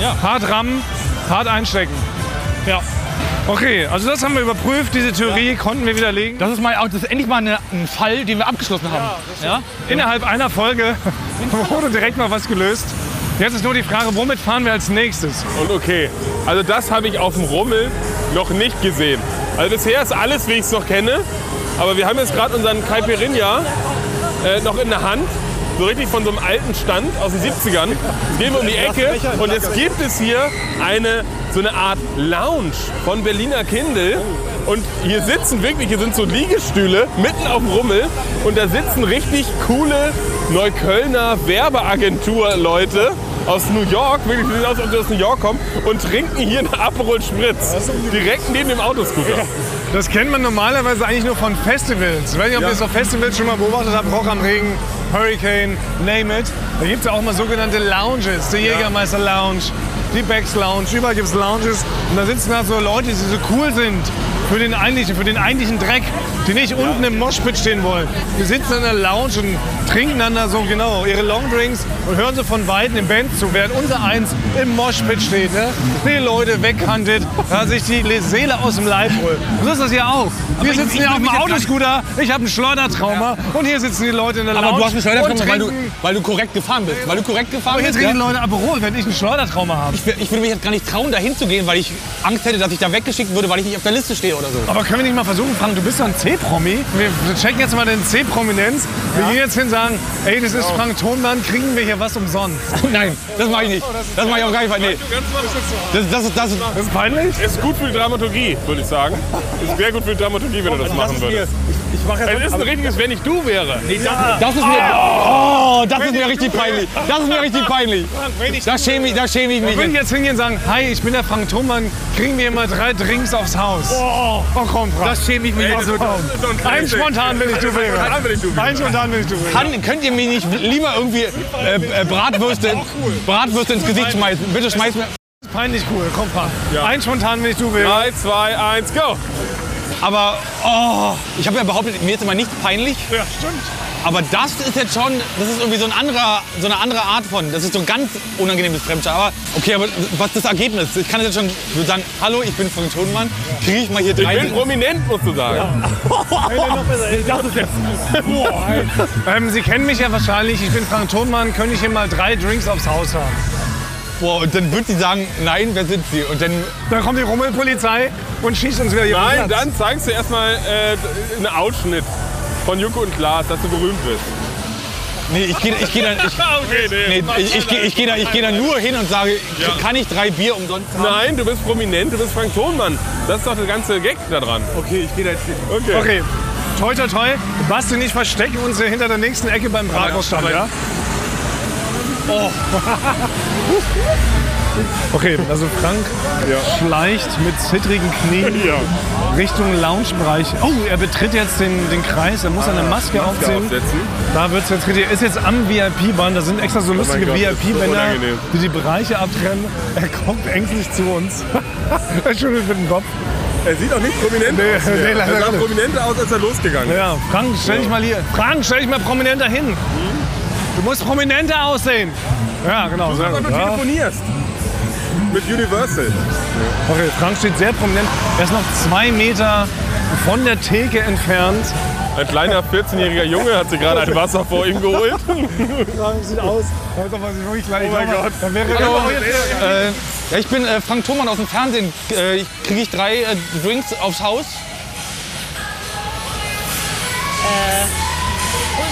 Ja. hart rammen, hart einstecken. Ja. Okay, also das haben wir überprüft, diese Theorie konnten wir widerlegen. Das ist, mal, das ist endlich mal eine, ein Fall, den wir abgeschlossen haben. Ja, Innerhalb einer Folge wurde direkt mal was gelöst. Jetzt ist nur die Frage, womit fahren wir als nächstes? Und okay, also das habe ich auf dem Rummel noch nicht gesehen. Also bisher ist alles, wie ich es noch kenne. Aber wir haben jetzt gerade unseren Caipirinha äh, noch in der Hand. So richtig von so einem alten Stand aus den 70ern. Jetzt gehen wir um die Ecke und jetzt gibt es hier eine, so eine Art Lounge von Berliner Kindle. Und hier sitzen wirklich, hier sind so Liegestühle mitten auf dem Rummel. Und da sitzen richtig coole Neuköllner Werbeagentur-Leute aus New York, wirklich die sehen aus, als ob sie aus New York kommen, und trinken hier einen Aperol Spritz. Direkt neben dem Autoscooter. Das kennt man normalerweise eigentlich nur von Festivals. Ich weiß nicht, ob ihr es auf Festivals schon mal beobachtet habt. Rock am Regen, Hurricane, name it. Da gibt es ja auch mal sogenannte Lounges. Die Jägermeister Lounge, die Becks Lounge. Überall gibt es Lounges. Und da sitzen da so Leute, die so cool sind für den eigentlichen, für den eigentlichen Dreck, die nicht unten im Moshpit stehen wollen. Die sitzen in der Lounge und trinken dann da so genau ihre Longdrinks und hören so von Weitem den Band zu, während unser Eins im Moshpit steht. Ne? Die Leute weghandelt, da sich die Seele aus dem Leib holt. Und so ist das hier auch. Wir ich- sitzen hier auf dem Autoscooter, ich habe ein Schleudertrauma und hier sitzen die Leute in der Lounge Aber du hast mich leider und weil du, weil du korrekt gefahren bist. Weil du korrekt gefahren Aber hier trinken Ja? die Leute Aperol, wenn ich ein Schleudertrauma habe. Ich, ich würde mich jetzt gar nicht trauen, da hinzugehen, weil ich Angst hätte, dass ich da weggeschickt würde, weil ich nicht auf der Liste stehe oder so. Aber können wir nicht mal versuchen, Frank, du bist doch ein C-Promi. Wir checken jetzt mal den C-Prominenz. Wir gehen jetzt hin sagen, ey, das ist Frank Thonmann, kriegen wir hier was umsonst. Nein, das mache ich nicht. Das mache ich auf keinen Fall. Nee. Das, das, ist- das, ist- Das ist peinlich. Ist gut für die Dramaturgie, würde ich sagen. Ist sehr gut für die Dramaturgie, wenn du das machen würdest. Ich mache Es ist ein richtiges, wenn ich du wäre. Das ist mir, oh, das ist mir richtig peinlich. Das ist mir richtig peinlich. Da schäme ich, da schäme ich mich. Ich will jetzt hingehen und sagen, hi, ich bin der Frank Thonmann, kriegen wir mal drei Drinks aufs Haus. Oh, komm, Frank. Das schäme ich mich jetzt. Also, komm. Ein spontan will ich du wäre. Ich. Ein spontan will ich du wäre. Kann, könnt ihr mir nicht lieber irgendwie äh, äh, Bratwürste, Bratwürste ins Gesicht schmeißen? Bitte schmeiß mir. Peinlich cool, komm, Frank. Ein spontan will ich du wäre. 3, 2, 1, go! Aber oh, ich habe ja behauptet, mir ist immer nicht peinlich. Ja, stimmt. Aber das ist jetzt schon, das ist irgendwie so, ein anderer, so eine andere Art von, das ist so ein ganz unangenehmes Fremdscham. Aber okay, aber was ist das Ergebnis? Ich kann jetzt schon ich sagen, hallo, ich bin Frank Thonmann, kriege ich mal hier Ich drei. bin prominent, musst du sagen. Ähm, Sie kennen mich ja wahrscheinlich. Ich bin Frank Thonmann. Könnte ich hier mal drei Drinks aufs Haus haben? Boah, und dann wird sie sagen, nein, wer sind sie? Und dann, Dann kommt die Rummelpolizei und schießt uns wieder hier Nein, Platz. dann zeigst du erstmal äh, einen Ausschnitt von Joko und Klaas, dass du berühmt bist. nee, ich gehe ich geh dann, ich, Okay, nee, ich, ich, geh- ich gehe da, ich geh da nur hin und sage, kann ich drei Bier umsonst haben? Nein, du bist prominent, du bist Frank Thonmann. Das ist doch der ganze Gag da dran. Okay, ich gehe da jetzt hin. Okay. Okay, toi toi toi. Basti und ich verstecken uns hier hinter der nächsten Ecke beim Bratwurststand, ja? Oh. Okay, also Frank schleicht mit zittrigen Knien Richtung Loungebereich. Oh, er betritt jetzt den, den Kreis, er muss eine Maske, aufziehen. aufsetzen. Da wird es jetzt richtig. Er ist jetzt am VIP-Band, da sind extra so lustige das ist so VIP-Bänder, unangenehm. die die Bereiche abtrennen. Er kommt ängstlich zu uns. er schüttelt mit dem Kopf. Er sieht auch nicht prominent Nee, aus. nee, er sah nicht. prominenter aus, als er losgegangen ist. Ja, Frank, stell dich mal hier. Frank, stell dich mal prominenter hin. Du musst prominenter aussehen. Ja, genau. Sehr Aber gut. du telefonierst. Mit Universal. Okay, Frank steht sehr prominent. Er ist noch zwei Meter von der Theke entfernt. Ein kleiner 14-jähriger Junge hat sich gerade ein Wasser vor ihm geholt. Frank sieht aus, als ob er sich wirklich gleich. Oh mein Gott. Dann wäre Hallo. er Äh, ja, ich bin äh, Frank Thoman aus dem Fernsehen. Äh, Kriege ich drei äh, Drinks aufs Haus?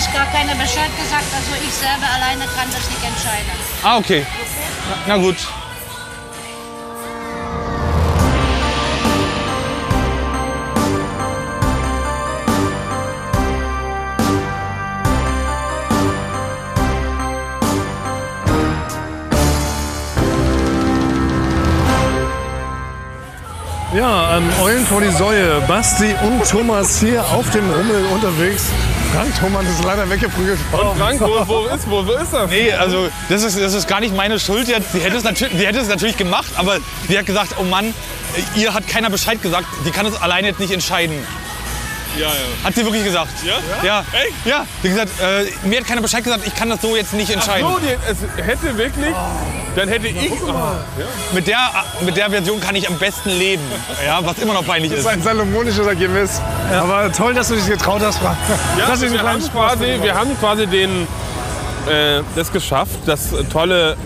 Uns gar keiner Bescheid gesagt, also ich selber alleine kann das nicht entscheiden. Ah, okay. Na gut. Ja, ähm, Eulen vor die Säue. Basti und Thomas hier auf dem Rummel unterwegs. Frank Thomas ist leider weggeprügelt worden. Frank, wo, wo, ist, wo, wo ist das? Nee, also das ist, das ist gar nicht meine Schuld jetzt. Die hätte, es natürlich, die hätte es natürlich gemacht, aber die hat gesagt, oh Mann, ihr hat keiner Bescheid gesagt. Die kann es alleine jetzt nicht entscheiden. Ja, ja. Hat sie wirklich gesagt. Ja? Ja. Echt? Ja. Die hat gesagt, äh, mir hat keiner Bescheid gesagt, ich kann das so jetzt nicht entscheiden. So, die, es hätte wirklich, dann hätte ich. Oh, Mit, der, mit der Version kann ich am besten leben. Ja, was immer noch peinlich Das ist. ist ein salomonisches Ergebnis. Aber toll, dass du dich getraut hast, Frank. Ja, das ist ein wir, haben quasi, wir haben quasi den, äh, das geschafft, das tolle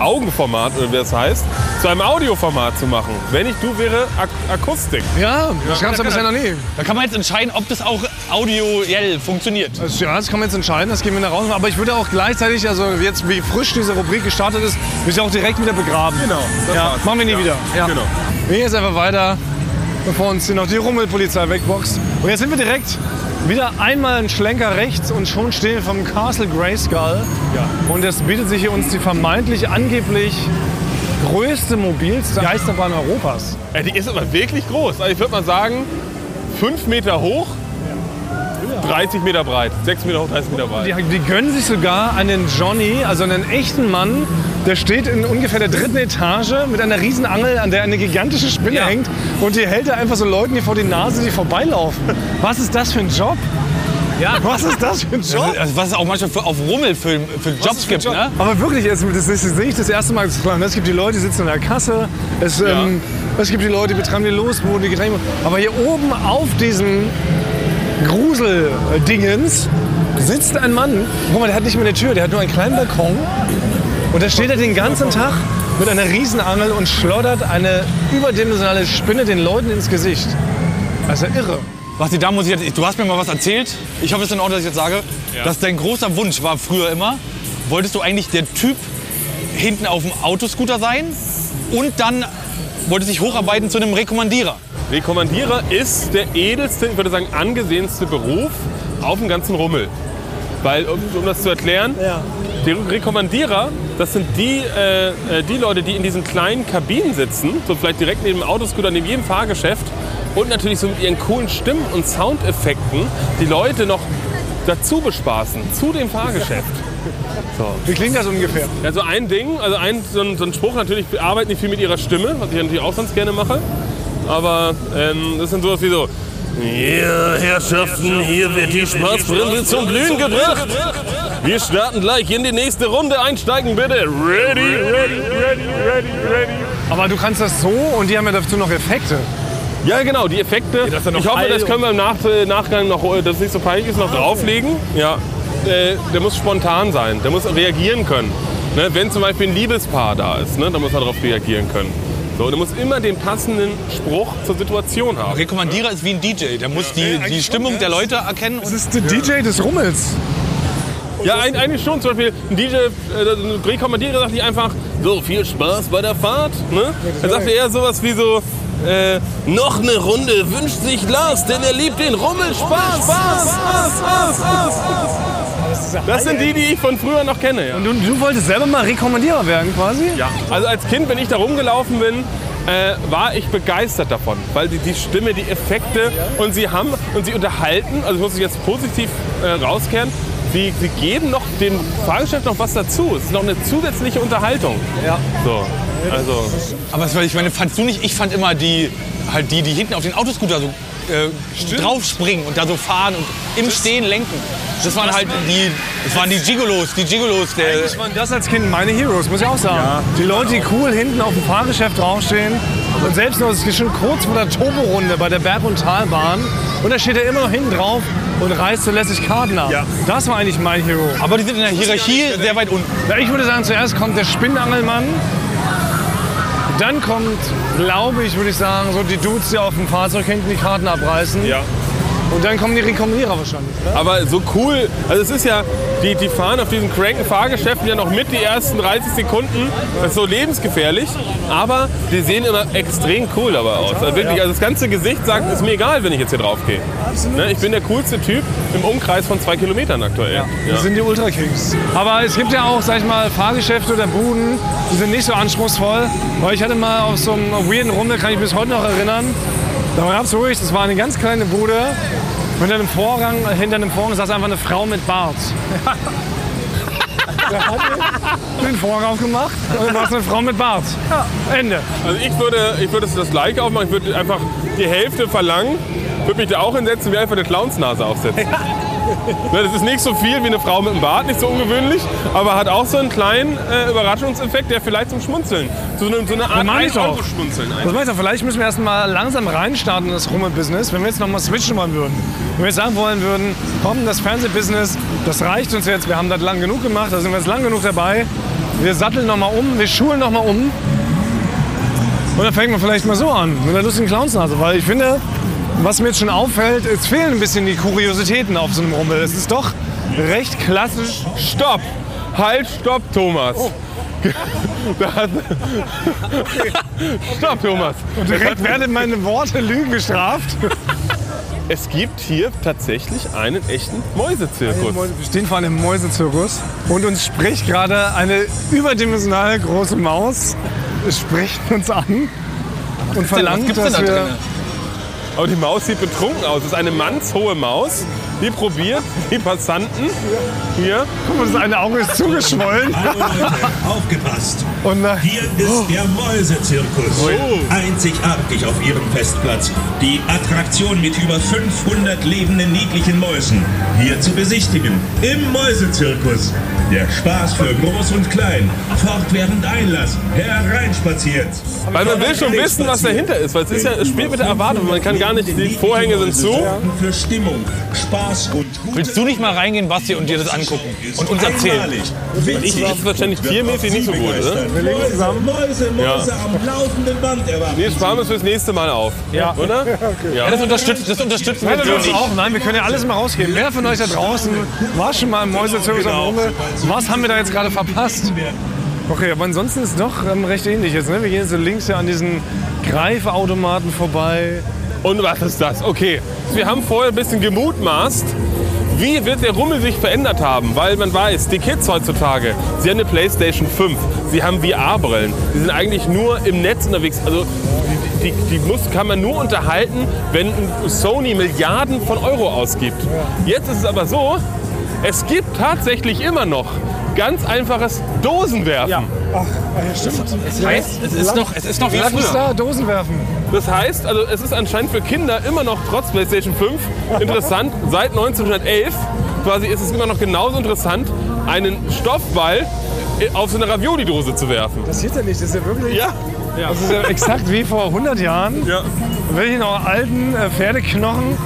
Augenformat, oder wie das heißt, zu einem Audioformat zu machen. Wenn nicht du, wäre Ak Akustik. Ja, das gab es ja bisher noch nie. Da kann man jetzt entscheiden, ob das auch audioell funktioniert. Das, ja, das kann man jetzt entscheiden, das gehen wir nach raus. Aber ich würde auch gleichzeitig, also jetzt wie frisch diese Rubrik gestartet ist, würde ich auch direkt wieder begraben. Genau, das Ja, war's. machen wir nie Ja, wieder. Ja. genau. Wir gehen jetzt einfach weiter, bevor uns hier noch die Rummelpolizei wegboxt. Und jetzt sind wir direkt wieder einmal einen Schlenker rechts und schon stehen wir vom Castle Grayskull. Und es bietet sich hier uns die vermeintlich angeblich größte, mobilste Geisterbahn Europas. Äh, die ist aber wirklich groß. Also ich würde mal sagen, 5 Meter hoch, 30 Meter breit. 6 Meter hoch, 30 Meter breit. Die, die gönnen sich sogar einen Johnny, also einen echten Mann, der steht in ungefähr der dritten Etage mit einer riesen Angel, an der eine gigantische Spinne Ja. hängt. Und die hält er einfach so Leuten hier vor die Nase, die vorbeilaufen. Was ist das für ein Job? Ja. Was ist das für ein Job? Also, was es auch manchmal für, auf Rummelfilm für Jobs gibt. Ne? Aber wirklich, es- das, das sehe ich das erste Mal. Das? Es gibt die Leute, die sitzen in der Kasse. Es, ähm, es gibt die Leute, die betreiben die Losboden, die Getränke. Aber hier oben auf diesem Gruseldingens sitzt ein Mann. Guck mal, der hat nicht mehr eine Tür, der hat nur einen kleinen Balkon. Und da steht er den ganzen Tag mit einer Riesenangel und schlottert eine überdimensionale Spinne den Leuten ins Gesicht. Das ist ja irre. Basti, da muss ich jetzt, du hast mir mal was erzählt. Ich hoffe, es ist in Ordnung, dass ich jetzt sage. Dass dein großer Wunsch war früher immer, wolltest du eigentlich der Typ hinten auf dem Autoscooter sein und dann wolltest dich hocharbeiten zu einem Rekommandierer. Rekommandierer ist der edelste, ich würde sagen angesehenste Beruf auf dem ganzen Rummel. Weil, um, um das zu erklären, die Rekommandierer, das sind die, äh, äh, die Leute, die in diesen kleinen Kabinen sitzen, so vielleicht direkt neben dem Autoscooter, neben jedem Fahrgeschäft und natürlich so mit ihren coolen Stimmen und Soundeffekten die Leute noch dazu bespaßen, zu dem Fahrgeschäft. Wie klingt das ungefähr? Also ein Ding, also ein, so, ein, so ein Spruch, natürlich arbeiten nicht viel mit ihrer Stimme, was ich natürlich auch sonst gerne mache. Aber ähm, das sind sowas wie so. Ja, Herrschaften, hier wird die Spaßbremse zum Glühen gebracht. Wir starten gleich in die nächste Runde. Einsteigen bitte. Ready, ready, ready, ready, ready. Aber du kannst das so und die haben ja dazu noch Effekte. Ja, genau, die Effekte. das ist ja noch ich hoffe, das können wir im Nach Nachgang noch, äh, dass es nicht so peinlich ist, noch drauflegen. Ja. Äh, der muss spontan sein, der muss reagieren können. Ne? Wenn zum Beispiel ein Liebespaar da ist, ne? dann muss er darauf reagieren können. So, der muss immer den passenden Spruch zur Situation haben. Rekommandierer ist wie ein DJ. Der muss die, die Stimmung der Leute erkennen. Das ist der DJ des Rummels. Ja, ein, eigentlich schon. Zum Beispiel ein DJ, äh, ein Rekommandierer sagt nicht einfach, so viel Spaß bei der Fahrt. Ne? Er sagt eher sowas wie so, Äh, noch eine Runde wünscht sich Lars, denn er liebt den Rummel. Spaß, Spaß, Spaß, Spaß, Spaß. Das sind die, die ich von früher noch kenne. Ja. Und du, du wolltest selber mal Rekommandierer werden quasi? Ja, also als Kind, wenn ich da rumgelaufen bin, äh, war ich begeistert davon, weil die, die Stimme, die Effekte und sie haben und sie unterhalten, also muss ich jetzt positiv äh, rauskehren, sie, sie geben noch dem Fahrgeschäft noch was dazu. Es ist noch eine zusätzliche Unterhaltung. Ja. So, also Aber das, ich meine, fandst du nicht? Ich fand immer die, halt die, die hinten auf den Autoscooter so äh, draufspringen und da so fahren und im Stehen lenken. Das waren halt die, das waren die Gigolos, die Gigolos der. Eigentlich waren das als Kind meine Heroes, muss ich auch sagen. Die Leute, die cool hinten auf dem Fahrgeschäft draufstehen und selbst noch, es ist schon kurz vor der Turborunde bei der Berg- und Talbahn und da steht er immer noch hinten drauf und reißt so lässig Karten ab. Ja. Das war eigentlich mein Hero. Aber die sind in der Hierarchie sehr weit unten. Ja, ich würde sagen, zuerst kommt der Spinnangelmann. Dann kommt, glaube ich, würde ich sagen, so die Dudes, die auf dem Fahrzeug hinten die Karten abreißen. ja. Und dann kommen die Rekommendierer wahrscheinlich. Ne? Aber so cool, also es ist ja, die, die fahren auf diesen cranken Fahrgeschäften ja noch mit die ersten 30 Sekunden. Das ist so lebensgefährlich, aber die sehen immer extrem cool dabei aus. Also wirklich, also das ganze Gesicht sagt, ist mir egal, wenn ich jetzt hier drauf gehe. Ne? Ich bin der coolste Typ im Umkreis von zwei Kilometern aktuell. Ja. Das sind die Ultra Kings. Aber es gibt ja auch, sag ich mal, Fahrgeschäfte oder Buden, die sind nicht so anspruchsvoll. Weil ich hatte mal auf so einem weirden Rummel, kann ich mich bis heute noch erinnern, da gab es wirklich, das war eine ganz kleine Bude. Hinter einem Vorgang, hinter einem Vorhang saß einfach eine Frau mit Bart. Da hat den Vorhang aufgemacht und dann war es eine Frau mit Bart. Ende. Also ich würde, ich würde das gleiche aufmachen, ich würde einfach die Hälfte verlangen, würde mich da auch hinsetzen mir einfach eine Clownsnase aufsetzen. Ne, Das ist nicht so viel wie eine Frau mit einem Bart, nicht so ungewöhnlich, aber hat auch so einen kleinen äh, Überraschungseffekt, der vielleicht zum Schmunzeln, so eine, so eine Art meine ich doch. Schmunzeln Was meinst du, vielleicht müssen wir erst mal langsam reinstarten in das Rummel-Business, wenn wir jetzt noch mal switchen wollen würden. Wenn wir jetzt sagen wollen würden, komm, das Fernsehbusiness, das reicht uns jetzt, wir haben das lang genug gemacht, da sind wir jetzt lang genug dabei. Wir satteln noch mal um, wir schulen noch mal um. Und dann fängt man vielleicht mal so an, mit einer lustigen Clownsnase. Weil ich finde, was mir jetzt schon auffällt, es fehlen ein bisschen die Kuriositäten auf so einem Rummel. Es ist doch recht klassisch. Stopp! Halt, stopp, Thomas! Oh. Da hat- stopp, Thomas! Direkt werden meine Worte Lügen gestraft. Es gibt hier tatsächlich einen echten Mäusezirkus. Wir stehen vor einem Mäusezirkus und uns spricht gerade eine überdimensional große Maus, spricht uns an und verlangt, gibt's denn dass da wir... drin? Aber die Maus sieht betrunken aus. Das ist eine mannshohe Maus. Die probiert die Passanten hier. Guck mal, das eine Auge ist zugeschwollen. Aufgepasst! Und äh, Hier ist der Mäusezirkus. Einzigartig auf ihrem Festplatz. Die Attraktion mit über 500 lebenden niedlichen Mäusen. Hier zu besichtigen. Im Mäusezirkus. Der Spaß für Groß und Klein. Fortwährend Einlass. Hereinspaziert. Weil man will schon wissen, was dahinter ist. Weil es, ist ja, es spielt mit der Erwartung. Man kann gar nicht, die Vorhänge sind zu. Für Stimmung, Spaß und gute Willst du nicht mal reingehen, Basti, und dir das angucken und uns erzählen? Einmalig. Ich, ich wahrscheinlich tiermäßig nicht so gut, oder? Wir legen zusammen. Mäuse, Mäuse am laufenden Band erwarten. Nee, sparen wir es fürs nächste Mal auf. Ja. Oder? Ja, das unterstützt, das unterstützen wir nicht. auch. Nein, wir können ja alles mal rausgeben. Wer von euch da draußen war schon mal im Mäusezirkus am Rummel? Was haben wir da jetzt gerade verpasst? Okay, aber ansonsten ist es doch ähm, recht ähnlich jetzt. Ne? Wir gehen jetzt so links hier an diesen Greifautomaten vorbei. Und was ist das? Okay, wir haben vorher ein bisschen gemutmaßt, wie wird der Rummel sich verändert haben? Weil man weiß, die Kids heutzutage, sie haben eine Playstation 5, sie haben VR-Brillen, sie sind eigentlich nur im Netz unterwegs. Also die, die muss, kann man nur unterhalten, wenn Sony Milliarden von Euro ausgibt. Jetzt ist es aber so, es gibt tatsächlich immer noch ganz einfaches Dosenwerfen. Das heißt, es ist noch, es ist noch wie früher. da Dosen werfen. Das heißt, also es ist anscheinend für Kinder immer noch trotz PlayStation 5 interessant. Seit 1911 quasi ist es immer noch genauso interessant, einen Stoffball auf so eine Ravioli-Dose zu werfen. Das sieht ja nicht, das ist ja wirklich. Ja, Das ist ja exakt wie vor 100 Jahren. ja. Welche noch alten äh, Pferdeknochen.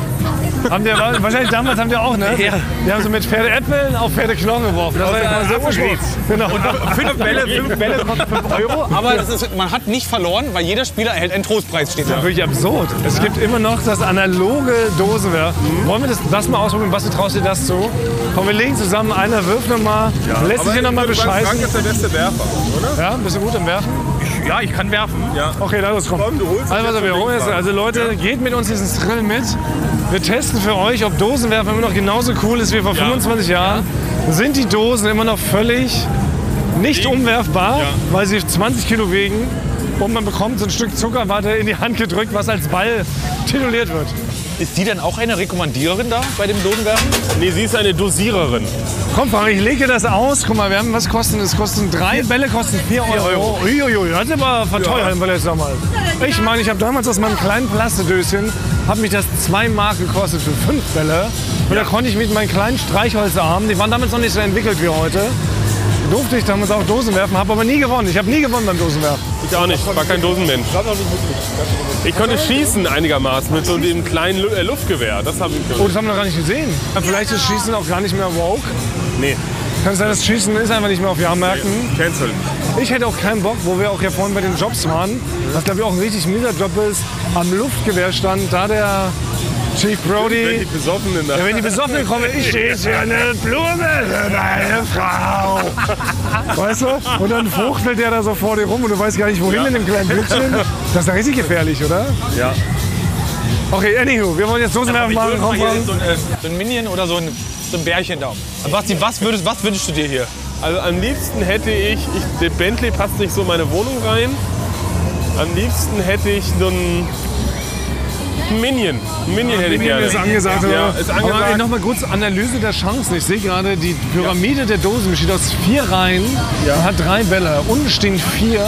Haben die, wahrscheinlich damals haben die auch, ne? Ja. Die haben so mit Pferdeäpfeln auf Pferdeknochen geworfen. Das war ja ursprünglich. Genau. Fünf Bälle, fünf Bälle kosten 5 Euro. Aber das ist, man hat nicht verloren, weil jeder Spieler erhält einen Trostpreis, steht da. Wirklich absurd. Es gibt immer noch das analoge Dosenwerfen. Wollen wir das, das mal ausprobieren? Basti, traust du dir das zu? Komm, wir legen zusammen. Einer wirft nochmal. lässt sich hier nochmal bescheißen. ist der beste Werfer, oder? Ja, bist du gut im Werfen? Ja, ich kann werfen. Ja. Okay, dann los, komm. Komm, du holst also, also, wir holen jetzt, also Leute, geht mit uns diesen Thrill mit. Wir testen für euch, ob Dosenwerfen immer noch genauso cool ist wie vor 25 Jahren. Sind die Dosen immer noch völlig nicht umwerfbar, weil sie 20 Kilo wiegen und man bekommt so ein Stück Zuckerwatte in die Hand gedrückt, was als Ball tituliert wird. Ist die denn auch eine Rekommandiererin da bei dem Dosenwerfen? Nee, sie ist eine Dosiererin. Komm, Frank, ich lege das aus. Guck mal, wir haben, was kosten das? Kosten drei Bälle, kosten 4 Euro. Uiuiui, das ist aber verteuert im letzten Mal. Ich meine, ich habe damals aus meinem kleinen Plastedöschen, hat mich das 2 Mark gekostet für 5 Bälle. Und da konnte ich mit meinen kleinen Streichholzarmen, die waren damals noch nicht so entwickelt wie heute, durfte ich damals auch Dosen werfen, habe aber nie gewonnen. Ich habe nie gewonnen beim Dosenwerfen. Ich auch nicht, war kein Dosenmensch. Ich konnte schießen einigermaßen mit so dem kleinen Lu äh, Luftgewehr. Das habe ich Oh, das haben wir noch gar nicht gesehen. Vielleicht ist Schießen auch gar nicht mehr woke. Nee, Kann sein, das Schießen ist einfach nicht mehr auf Jahrmärkten. cancel. Ich hätte auch keinen Bock, wo wir auch ja vorhin bei den Jobs waren, was glaube ich auch ein richtig mieser Job ist, am Luftgewehrstand, da der Chief Wenn Brody, die Besoffenen da. ja, wenn die Besoffenen kommen, ich stehe für eine Blume für meine Frau. Weißt du? Und dann fuchtelt der da so vor dir rum und du weißt gar nicht, wohin in dem kleinen Blütchen. Das ist ja richtig gefährlich, oder? Ja. Okay, anywho, wir wollen jetzt Dosenwerfen machen. Frank. so ein, äh, so ein Minion oder so ein, so ein Bärchen da. Basti, was, würdest, was wünschst du dir hier? Also am liebsten hätte ich, ich, der Bentley passt nicht so in meine Wohnung rein. Am liebsten hätte ich so ein Minion. Minion hätte ich Minion gerne. ist angesagt, oder? Ja, ist Aber angesagt. nochmal kurz Analyse der Chancen. Ich sehe gerade, die Pyramide der Dosen besteht aus vier Reihen und hat drei Bälle. Unten stehen vier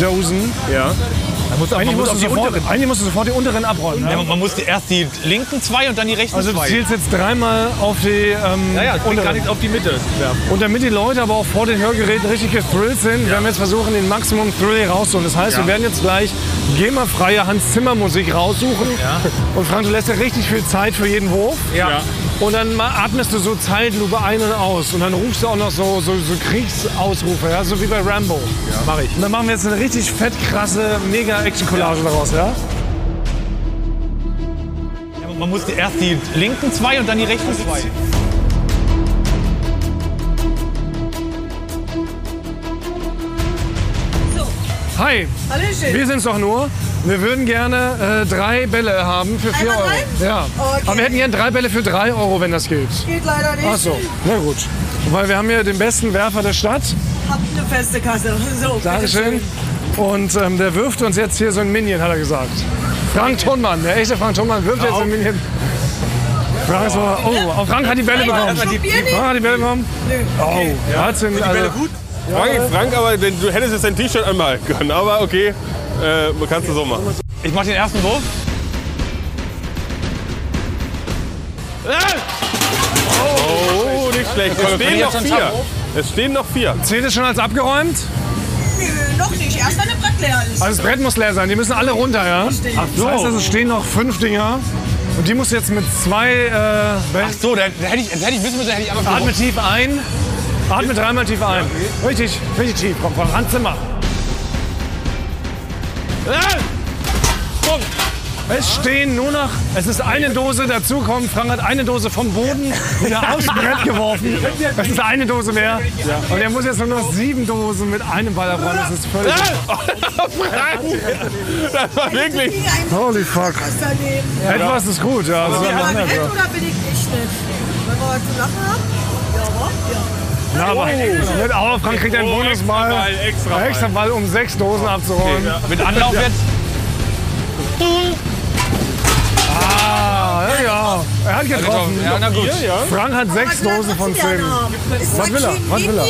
Dosen. Ja. Eigentlich musst, du auf die sofort, unteren. eigentlich musst du sofort die unteren abräumen. Ja, Ja? man muss die- erst die linken zwei und dann die rechten Also du zwei. zielst jetzt dreimal auf die ähm, ja, ja, gar unteren. nicht auf die Mitte werfen. Und damit die Leute aber auch vor den Hörgeräten richtig gethrillt sind, werden wir jetzt versuchen, den Maximum Thrill hier rauszuholen. Das heißt, wir werden jetzt gleich GEMA-freie Hans Zimmer Musik raussuchen. Und Frank, du lässt ja richtig viel Zeit für jeden Wurf. Ja. Und dann atmest du so Zeitlupe ein und aus. Und dann rufst du auch noch so, so, so Kriegsausrufe, ja? so wie bei Rambo. Ja, mach ich. Und dann machen wir jetzt eine richtig fett krasse Mega-Action-Collage daraus. Ja? Ja, man muss die erst die linken zwei und dann die rechten zwei. Hi, Hallöchen. wir sind's doch nur. Wir würden gerne äh, drei Bälle haben für 4 Einmal Euro. Ja. Okay. Aber wir hätten gerne drei Bälle für 3 Euro, wenn das geht. Geht leider nicht. Ach so, na gut. Weil wir haben hier den besten Werfer der Stadt. Habt eine feste Kasse. So, Dankeschön. Und ähm, der wirft uns jetzt hier so ein Minion, hat er gesagt. Frank Thunmann, der echte Frank Thunmann wirft jetzt ein Minion. Frank, ist mal, oh, oh, Frank hat die Bälle bekommen. Frank hat die Bälle bekommen. Oh, ja. hat's ihn, also, Frank, Frank, aber du hättest jetzt dein T-Shirt anmalen können. Aber okay, äh, kannst du so machen. Ich mach den ersten Wurf. Oh, nicht schlecht. Es stehen noch vier. Es stehen noch vier. zählt es schon als abgeräumt? Nö, noch nicht. Erst wenn der Brett leer ist. Also das Brett muss leer sein, die müssen alle runter, ja? Ach so. Das heißt, also, es stehen noch fünf Dinger. Und die musst du jetzt mit zwei äh. Ach so, da, da hätte ich, das hätte ich wissen müssen, hätte ich einfach Atme tief ein. Atme dreimal tief ein. Richtig, richtig tief. Komm, komm, Hans Zimmer. Es stehen nur noch, es ist eine Dose dazukommen. Frank hat eine Dose vom Boden wieder aufs Brett geworfen. Es ist eine Dose mehr. Und er muss jetzt nur noch sieben Dosen mit einem Ball abräumen. Das ist völlig. Frank! Das war wirklich. Holy fuck. Etwas ist gut, ja. Ja. oder bin ich nicht nett? Wenn wir was zu lachen haben? Ja, ja. Na, aber nicht aber Frank kriegt einen Oh, Bonusball. extra Ball, extra Ball. Extra Ball, um sechs Dosen abzuräumen. mit Anlauf jetzt. Ah, ja, ja. Er hat getroffen. Ja, na gut. Frank hat sechs Dosen von zehn. Was ein will er? Was will er?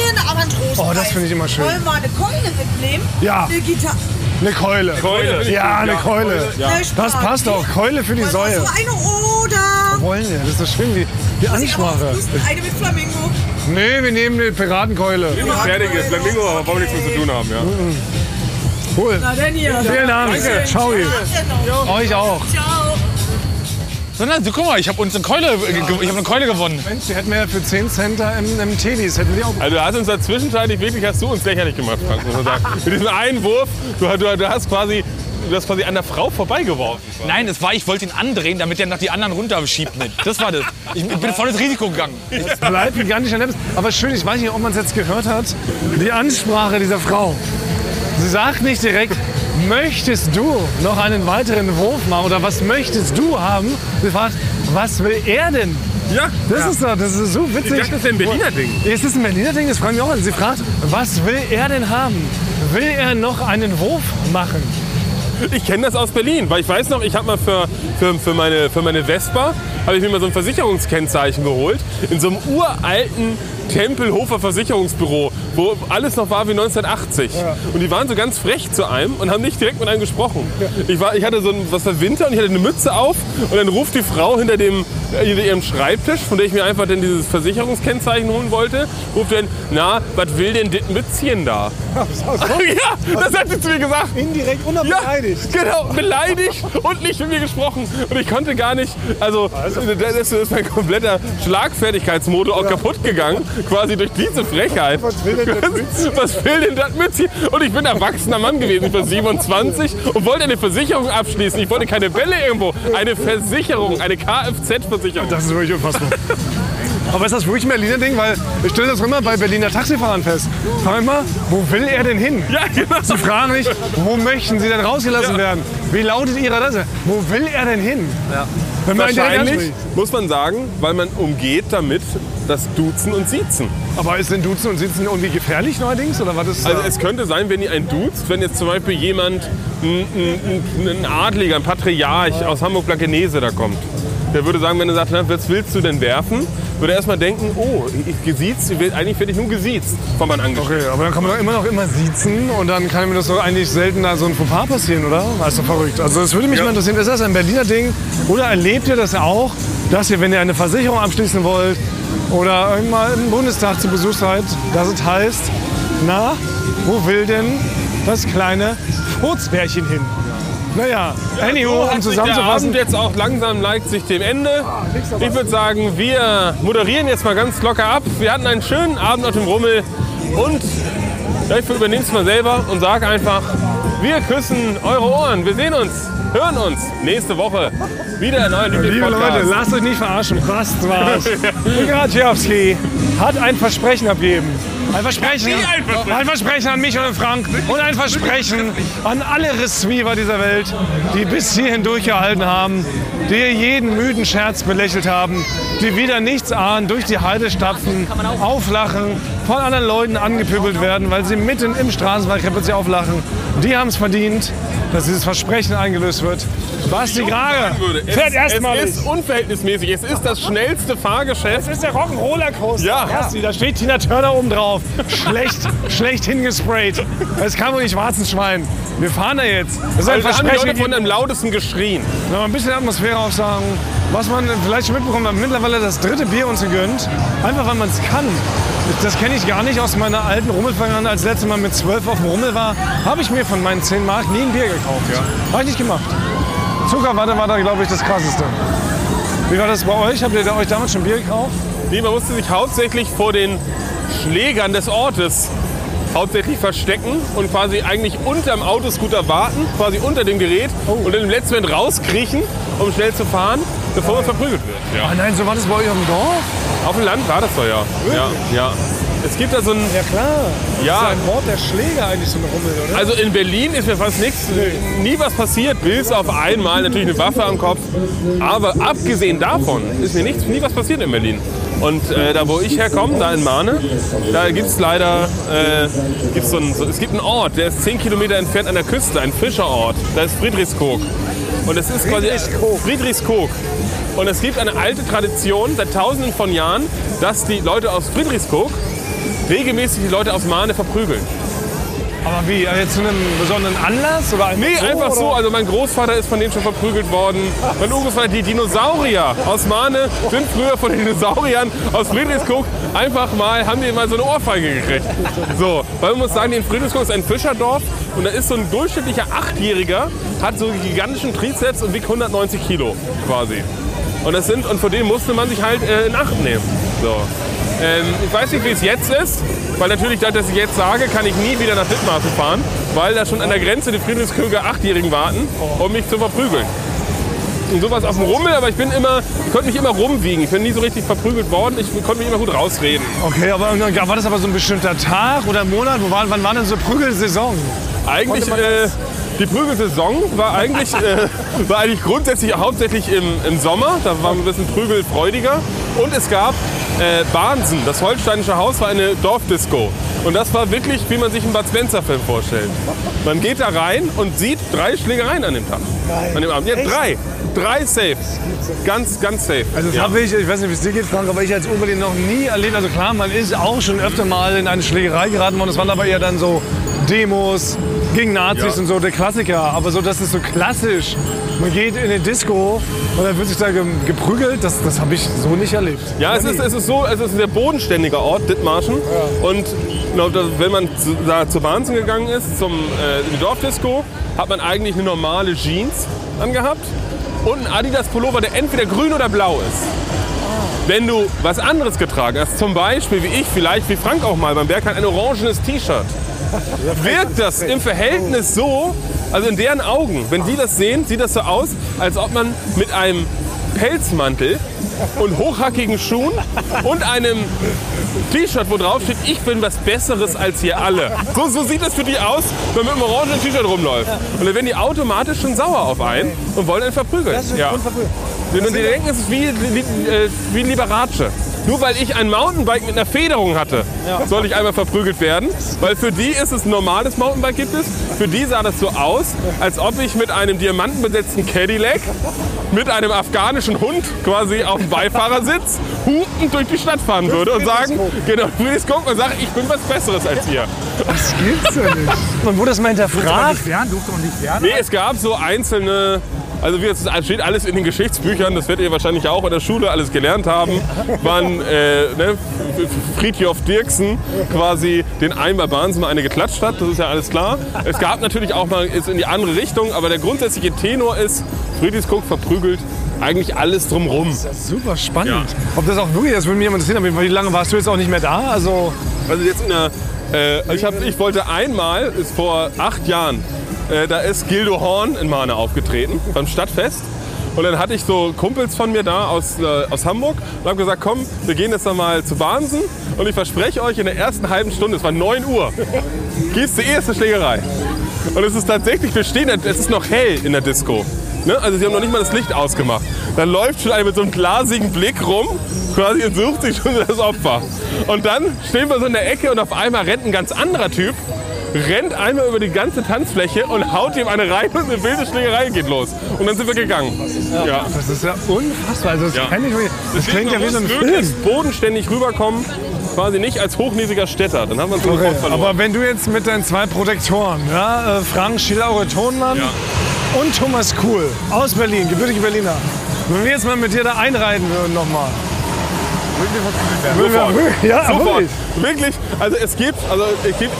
Oh, das finde ich immer schön. Wollen wir eine Keule mitnehmen? Ja. Eine Gitarre. Eine Keule. Keule. Ja, eine Keule. Das passt doch. Keule für die Säue. eine oder... Wollen wir? Das ist so schön wie die Ansprache. Eine mit Flamingo. Nee, wir nehmen eine Piratenkeule. Fertig ist. Flamingo, aber wollen wir nichts mehr zu tun haben, ja. Cool. Na denn hier. Vielen Dank. Ciao. Tag dir noch. Euch auch. Ciao. Sondern, guck mal, ich habe uns eine Keule, ich habe eine Keule gewonnen. Mensch, die hätten wir ja für 10 Cent im, im Teddys. Hätten die auch. Also du hast uns da zwischenzeitlich wirklich, hast du uns lächerlich gemacht, Frank, muss man sagen. Mit diesem einen Wurf, du, du, du hast quasi, du hast quasi an der Frau vorbeigeworfen. Nein, es war, ich wollte ihn andrehen, damit er noch die anderen runterschiebt mit. Das war das. Ich, ich bin voll ins Risiko gegangen. Bleibt gigantischer Neppes. Aber schön, ich weiß nicht, ob man es jetzt gehört hat. Die Ansprache dieser Frau. Sie sagt nicht direkt, möchtest du noch einen weiteren Wurf machen oder was möchtest du haben? Sie fragt, was will er denn? Ja, Das ist doch, das ist so ich witzig. dachte, das wäre ein Berliner Ding. Ist das ein Berliner Ding? Das fragen wir auch an. Sie fragt, was will er denn haben? Will er noch einen Wurf machen? Ich kenne das aus Berlin, weil ich weiß noch, ich habe mal für, für, für, meine, für meine Vespa habe ich mir mal so ein Versicherungskennzeichen geholt in so einem uralten Tempelhofer Versicherungsbüro, wo alles noch war wie 1980. Und die waren so ganz frech zu einem und haben nicht direkt mit einem gesprochen. Ich, war, ich hatte so ein, was war Winter und ich hatte eine Mütze auf und dann ruft die Frau hinter, dem, äh, hinter ihrem Schreibtisch, von der ich mir einfach dann dieses Versicherungskennzeichen holen wollte, ruft dann, na, was will denn das Mützchen da? ja, das hat sie zu mir gesagt. Indirekt Ja, genau, beleidigt und nicht mit mir gesprochen. Und ich konnte gar nicht, also das ist mein kompletter Schlagfertigkeitsmodus auch kaputt gegangen, quasi durch diese Frechheit. Was will Mützchen? Was will denn das Mützchen? Und ich bin erwachsener Mann gewesen, ich war 27 und wollte eine Versicherung abschließen. Ich wollte keine Bälle irgendwo, eine Versicherung, eine Kfz-Versicherung. Das ist wirklich unfassbar. Aber ist das wirklich ein Berliner Ding? Weil ich stelle das immer bei Berliner Taxifahrern fest. Frag immer, wo will er denn hin? Ja, genau. Sie fragen mich, wo möchten Sie denn rausgelassen Ja. werden? Wie lautet Ihre Adresse? Wo will er denn hin? Wenn man ihn direkt Wahrscheinlich, muss man sagen, weil man umgeht damit das Duzen und Siezen. Aber ist denn Duzen und Sitzen irgendwie gefährlich neuerdings? Oder was ist Also da? es könnte sein, wenn ihr einen duzt, wenn jetzt zum Beispiel jemand, ein, ein, ein Adliger, ein Patriarch aus Hamburg-Blankenese da kommt. Der würde sagen, wenn er sagt, na, was willst du denn werfen? Würde er erstmal denken, oh, ich gesiezt, eigentlich werde ich nur gesiezt von meinem Angestellten. Okay, aber dann kann man doch immer noch immer siezen und dann kann mir das doch eigentlich seltener so ein Fauxpas passieren, oder? Das ist doch verrückt. Also das würde mich mal interessieren, ist das ein Berliner Ding oder erlebt ihr das auch, dass ihr, wenn ihr eine Versicherung abschließen wollt oder irgendwann im Bundestag zu Besuch seid, dass es heißt, na, wo will denn das kleine Furzbärchen hin? Naja, anywho, um sich der zusammenzufassen, Abend jetzt auch langsam neigt sich dem Ende. Ich würde sagen, wir moderieren jetzt mal ganz locker ab. Wir hatten einen schönen Abend auf dem Rummel und ich übernehme es mal selber und sage einfach, wir küssen eure Ohren. Wir sehen uns, hören uns nächste Woche wieder in eurem Liebe. Leute, lasst euch nicht verarschen. Fast war's. Gratschewski hat ein Versprechen abgegeben. Ein Versprechen. ein Versprechen. Ein Versprechen an mich und an Frank. Und ein Versprechen an alle Receiver dieser Welt, die bis hierhin durchgehalten haben, die jeden müden Scherz belächelt haben, die wieder nichts ahnen, durch die Heide stapfen, auflachen, von anderen Leuten angepöbelt werden, weil sie mitten im Straßenverkehr plötzlich auflachen. Die haben es verdient, dass dieses Versprechen eingelöst wird. Basti Grage. Es, fährt erstmalig. es ist unverhältnismäßig. Es ist das schnellste Fahrgeschäft. Das ist der Rock'n'Roller Coaster. Ja. Basti, da steht Tina Turner oben drauf. Schlecht, schlecht hingesprayt. Das kann wohl nicht Schwarzenschwein. Wir fahren da jetzt. Das ist ein Also Versprechen. Leute von am lautesten geschrien. Noch ein bisschen Atmosphäre aufsagen. Was man vielleicht schon mitbekommen hat, mittlerweile das dritte Bier uns gegönnt. Einfach weil man es kann. Das kenne ich gar nicht aus meiner alten Rummelvergangenheit. Als letztes Mal mit 12 auf dem Rummel war, habe ich mir von meinen 10 Mark nie ein Bier gekauft. Habe ich nicht gemacht. Zuckerwatte war da, glaube ich, das Krasseste. Wie war das bei euch? Habt ihr da euch damals schon Bier gekauft? Nee, man musste sich hauptsächlich vor den Schlägern des Ortes hauptsächlich verstecken und quasi eigentlich unterm Autoscooter warten, quasi unter dem Gerät und dann im letzten Moment rauskriechen, um schnell zu fahren, bevor man verprügelt wird. Ah nein, so war das bei euch auf dem Dorf? Auf dem Land war das doch ja. Ja, ja. Es gibt da so ein, Ja klar. Ja. Das ist ein Wort der Schläger eigentlich so eine Rummel, oder? also in Berlin ist mir fast nichts, nie was passiert, bis auf einmal natürlich eine Waffe am Kopf. Aber abgesehen davon ist mir nichts, nie was passiert in Berlin. Und äh, da wo ich herkomme, da in Mahne, da gibt es leider, äh, gibt's so einen, so, es gibt einen Ort, der ist 10 Kilometer entfernt an der Küste, ein Fischerort, da ist Friedrichskoog. Und es ist quasi Friedrichskoog. Friedrichskoog. Und es gibt eine alte Tradition seit tausenden von Jahren, dass die Leute aus Friedrichskoog regelmäßig die Leute aus Mahne verprügeln. Aber wie? Also Jetzt zu einem besonderen Anlass? Oder Nee, einfach so. oder? Also mein Großvater ist von dem schon verprügelt worden. Mein Urgroßvater, die Dinosaurier aus Mahne sind früher von den Dinosauriern aus Friedrichskoog einfach mal, haben die mal so eine Ohrfeige gekriegt. So, weil man muss sagen, in Friedrichskoog ist ein Fischerdorf und da ist so ein durchschnittlicher Achtjähriger, hat so gigantischen Trizeps und wiegt 190 Kilo quasi. Und das sind, und vor dem musste man sich halt äh, in Acht nehmen. So. Ähm, ich weiß nicht, wie es jetzt ist, weil natürlich, dadurch, dass ich jetzt sage, kann ich nie wieder nach Dithmarschen fahren, weil da schon an der Grenze die Friedrichskoger Achtjährigen warten, um mich zu verprügeln. und sowas auf dem Rummel, aber ich bin immer, ich konnte mich immer rumwiegen. Ich bin nie so richtig verprügelt worden. Ich konnte mich immer gut rausreden. Okay, aber war das aber so ein bestimmter Tag oder Monat? Wo war, wann war denn so Prügelsaison? Eigentlich, äh, die Prügelsaison war eigentlich, äh, war eigentlich grundsätzlich hauptsächlich im, im Sommer. Da war man ein bisschen prügelfreudiger. Und es gab äh, Bahnsen. Das holsteinische Haus war eine Dorfdisco. Und das war wirklich, wie man sich einen Bud Spencer-Film vorstellt. Man geht da rein und sieht drei Schlägereien an dem Tag. An dem Abend. Ja, drei. Drei safe. Ganz, ganz safe. Also das ja. habe ich, ich weiß nicht, wie es dir geht, Frank, aber ich als Oberlin noch nie erlebt. Also klar, man ist auch schon öfter mal in eine Schlägerei geraten worden. Das waren aber eher dann so Demos gegen Nazis Ja. und so, der Klassiker. Aber so, das ist so klassisch. Man geht in eine Disco und dann wird sich da ge geprügelt. Das, das habe ich so nicht erlebt. Ja, es ist, es ist so, es ist ein sehr bodenständiger Ort, Dithmarschen. Und genau, da- wenn man zu, da zur Bahnsen gegangen ist, zum, äh, Dorfdisco, hat man eigentlich eine normale Jeans angehabt und einen Adidas Pullover, der entweder grün oder blau ist. Wenn du was anderes getragen hast, zum Beispiel wie ich, vielleicht wie Frank auch mal beim Berg hat, ein orangenes T-Shirt, wirkt das im Verhältnis so, also in deren Augen, wenn die das sehen, sieht das so aus, als ob man mit einem Pelzmantel und hochhackigen Schuhen und einem T-Shirt, wo drauf steht, ich bin was Besseres als ihr alle. So, so sieht es für die aus, wenn man mit einem orangenen T-Shirt rumläuft. Und dann werden die automatisch schon sauer auf einen und wollen einen verprügeln. Ja. Und die denken, es ist wie, wie, äh, wie Liberace. Nur weil ich ein Mountainbike mit einer Federung hatte, soll ich einmal verprügelt werden. Weil für die ist es ein normales Mountainbike gibt es. Für die sah das so aus, als ob ich mit einem diamantenbesetzten Cadillac mit einem afghanischen Hund quasi auf dem Beifahrersitz hupend durch die Stadt fahren würde und sagen, genau, Friedrichs gucken und sagen, ich bin was Besseres als ihr. Das gibt's ja nicht. Man wurde das mal hinterfragt. werden, durfte man nicht werden. Nee, es gab so einzelne, also wie es steht alles in den Geschichtsbüchern, das werdet ihr wahrscheinlich auch in der Schule alles gelernt haben, wann äh, ne, Friedhof Dirksen quasi den Eimer Bahns mal eine geklatscht hat, das ist ja alles klar. Es gab natürlich auch mal ist in die andere Richtung, aber der grundsätzliche Tenor ist, Friedrichskoog verprügelt eigentlich alles drumrum. Super spannend. Ob das auch wirklich, das würde mich interessieren, wie lange warst du jetzt auch nicht mehr da? Also, Also jetzt in der, äh, ich, hab, ich wollte einmal, ist vor acht Jahren, äh, da ist Gildo Horn in Mahne aufgetreten beim Stadtfest. Und dann hatte ich so Kumpels von mir da aus, äh, aus Hamburg und habe gesagt, komm, wir gehen jetzt mal zu Bahnsen und ich verspreche euch, in der ersten halben Stunde, es war 9 Uhr, gibt's die erste Schlägerei. Und es ist tatsächlich, wir stehen, es ist noch hell in der Disco. Ne? Also sie haben noch nicht mal das Licht ausgemacht. Dann läuft schon einer mit so einem glasigen Blick rum, quasi und sucht sich schon das Opfer. Und dann stehen wir so in der Ecke und auf einmal rennt ein ganz anderer Typ, rennt einmal über die ganze Tanzfläche und haut ihm eine rein und eine wilde Schlägerei geht los. Und dann sind wir gegangen. Ja. das ist ja unfassbar. Also, das, Ja. kenn ich wirklich. das klingt ja wie so ein Film. bodenständig rüberkommen, quasi nicht als hochnäsiger Städter. Dann haben wir uns Okay, verloren. aber wenn du jetzt mit deinen zwei Protektoren, ja, äh, Frank Schielaure Tonmann Ja. und Thomas Kuhl aus Berlin, gebürtige Berliner, wenn wir jetzt mal mit dir da einreiten würden nochmal. Würden Sofort. wir, ja, Sofort. wirklich. Wirklich. Also es gibt, also es gibt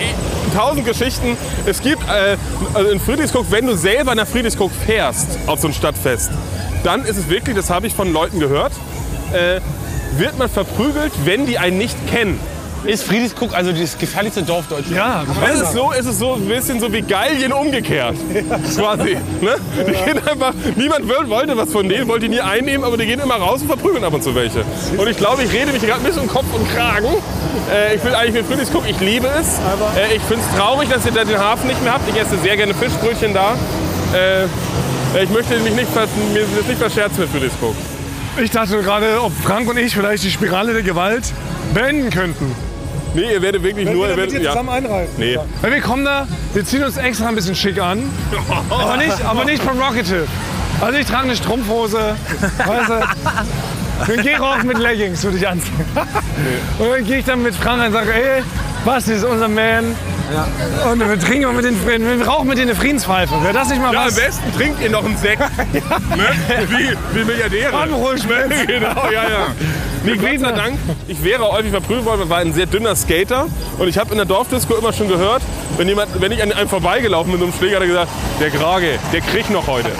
tausend Geschichten. Es gibt äh, also in Friedrichskoog, wenn du selber nach Friedrichskoog fährst auf so ein Stadtfest, dann ist es wirklich, das habe ich von Leuten gehört, äh, wird man verprügelt, wenn die einen nicht kennen. Ist Friedrichskoog also das gefährlichste Dorf Deutschlands? Ja, Es ist so, es ist so ein bisschen so wie Gallien umgekehrt. Quasi. Ne? Die gehen einfach, niemand wollte was von denen, wollte die nie einnehmen, aber die gehen immer raus und verprügeln ab und zu welche. Und ich glaube, ich rede mich gerade ein bisschen um Kopf und Kragen. Äh, ich will eigentlich mit Friedrichskoog, ich liebe es. Äh, ich finde es traurig, dass ihr da den Hafen nicht mehr habt. Ich esse sehr gerne Fischbrötchen da. Äh, ich möchte mich nicht, mir das nicht verscherzen mit Friedrichskoog. ich dachte gerade, ob Frank und ich vielleicht die Spirale der Gewalt beenden könnten. Nee, ihr werdet wirklich nur... Ihr werdet, ja. einreiten. Nee. Weil wir kommen da, wir ziehen uns extra ein bisschen schick an. Aber nicht, aber nicht provocative. Also ich trage eine Strumpfhose, weißt du. Den Gehrock mit Leggings würde ich anziehen. Und dann gehe ich dann mit Frank und sage, ey, Basti ist unser Man. Und wir trinken mit den, wir rauchen mit denen eine Friedenspfeife. Wäre das nicht mal Ja, am was? besten trinkt ihr noch einen Sekt. ne? wie, wie Milliardäre. Anruhschmelz. genau, ja, ja. Nee, Gott sei Dank, ich wäre häufig verprügelt worden, war ein sehr dünner Skater. Und ich habe in der Dorfdisco immer schon gehört, wenn, jemand, wenn ich an einem vorbeigelaufen bin mit so einem Schläger, hat er gesagt, der Grage, der kriegt noch heute.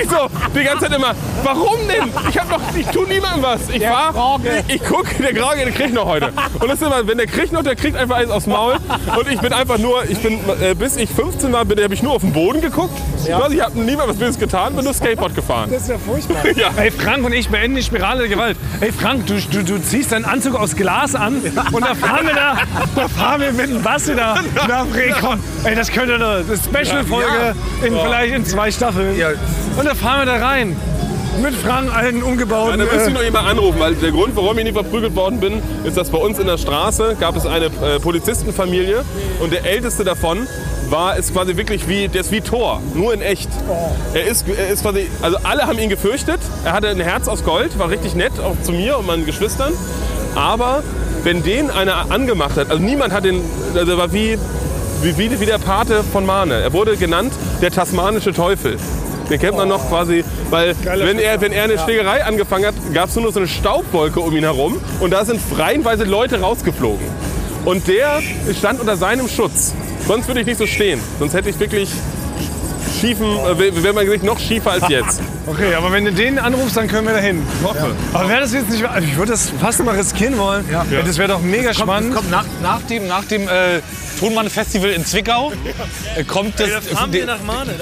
Ich so, die ganze Zeit immer, warum denn? Ich hab doch, ich tu niemandem was. Ich fahr, ich guck, der Grage, der kriegt noch heute. Und das ist immer, wenn der kriegt noch, der kriegt einfach eins aufs Maul. Und ich bin einfach nur, ich bin, äh, bis ich 15 war, bin, habe ich nur auf den Boden geguckt. Quasi, Ich habe niemand was Böses getan, bin nur Skateboard gefahren. Das ist ja furchtbar. Ja. Ey, Frank und ich beenden die Spirale der Gewalt. Ey, Frank, du, du, du ziehst deinen Anzug aus Glas an und da fahren wir da, da fahren wir mit dem Basti da nach Recon. Ey, das könnte eine Special-Folge in vielleicht in zwei Staffeln. Und da fahren wir da rein. Mit Frank allen Ja, umgebauten. da müsste ich äh, noch jemand anrufen, weil der Grund, warum ich nicht verprügelt worden bin, ist, dass bei uns in der Straße gab es eine äh, Polizistenfamilie und der älteste davon war ist quasi wirklich wie der ist wie Thor, nur in echt. Er ist, er ist quasi, also alle haben ihn gefürchtet. Er hatte ein Herz aus Gold, war richtig nett, auch zu mir und meinen Geschwistern. Aber wenn den einer angemacht hat, also niemand hat den, also er war wie wie, wie, wie der Pate von Mahne. Er wurde genannt der tasmanische Teufel. Den kennt man noch quasi, weil wenn er, wenn er eine Schlägerei angefangen hat, gab es nur noch so eine Staubwolke um ihn herum und da sind reihenweise Leute rausgeflogen. Und der stand unter seinem Schutz. Sonst würde ich nicht so stehen. Sonst hätte ich wirklich schiefen, äh, wäre mein Gesicht noch schiefer als jetzt. Okay, aber wenn du den anrufst, dann können wir da hin. Hoffe. Aber wäre das jetzt nicht. Ich würde das fast mal riskieren wollen. Ja. Das wäre doch mega spannend. Kommt nach, nach dem, nach dem äh, Tonmann-Festival in Zwickau äh, kommt das, den,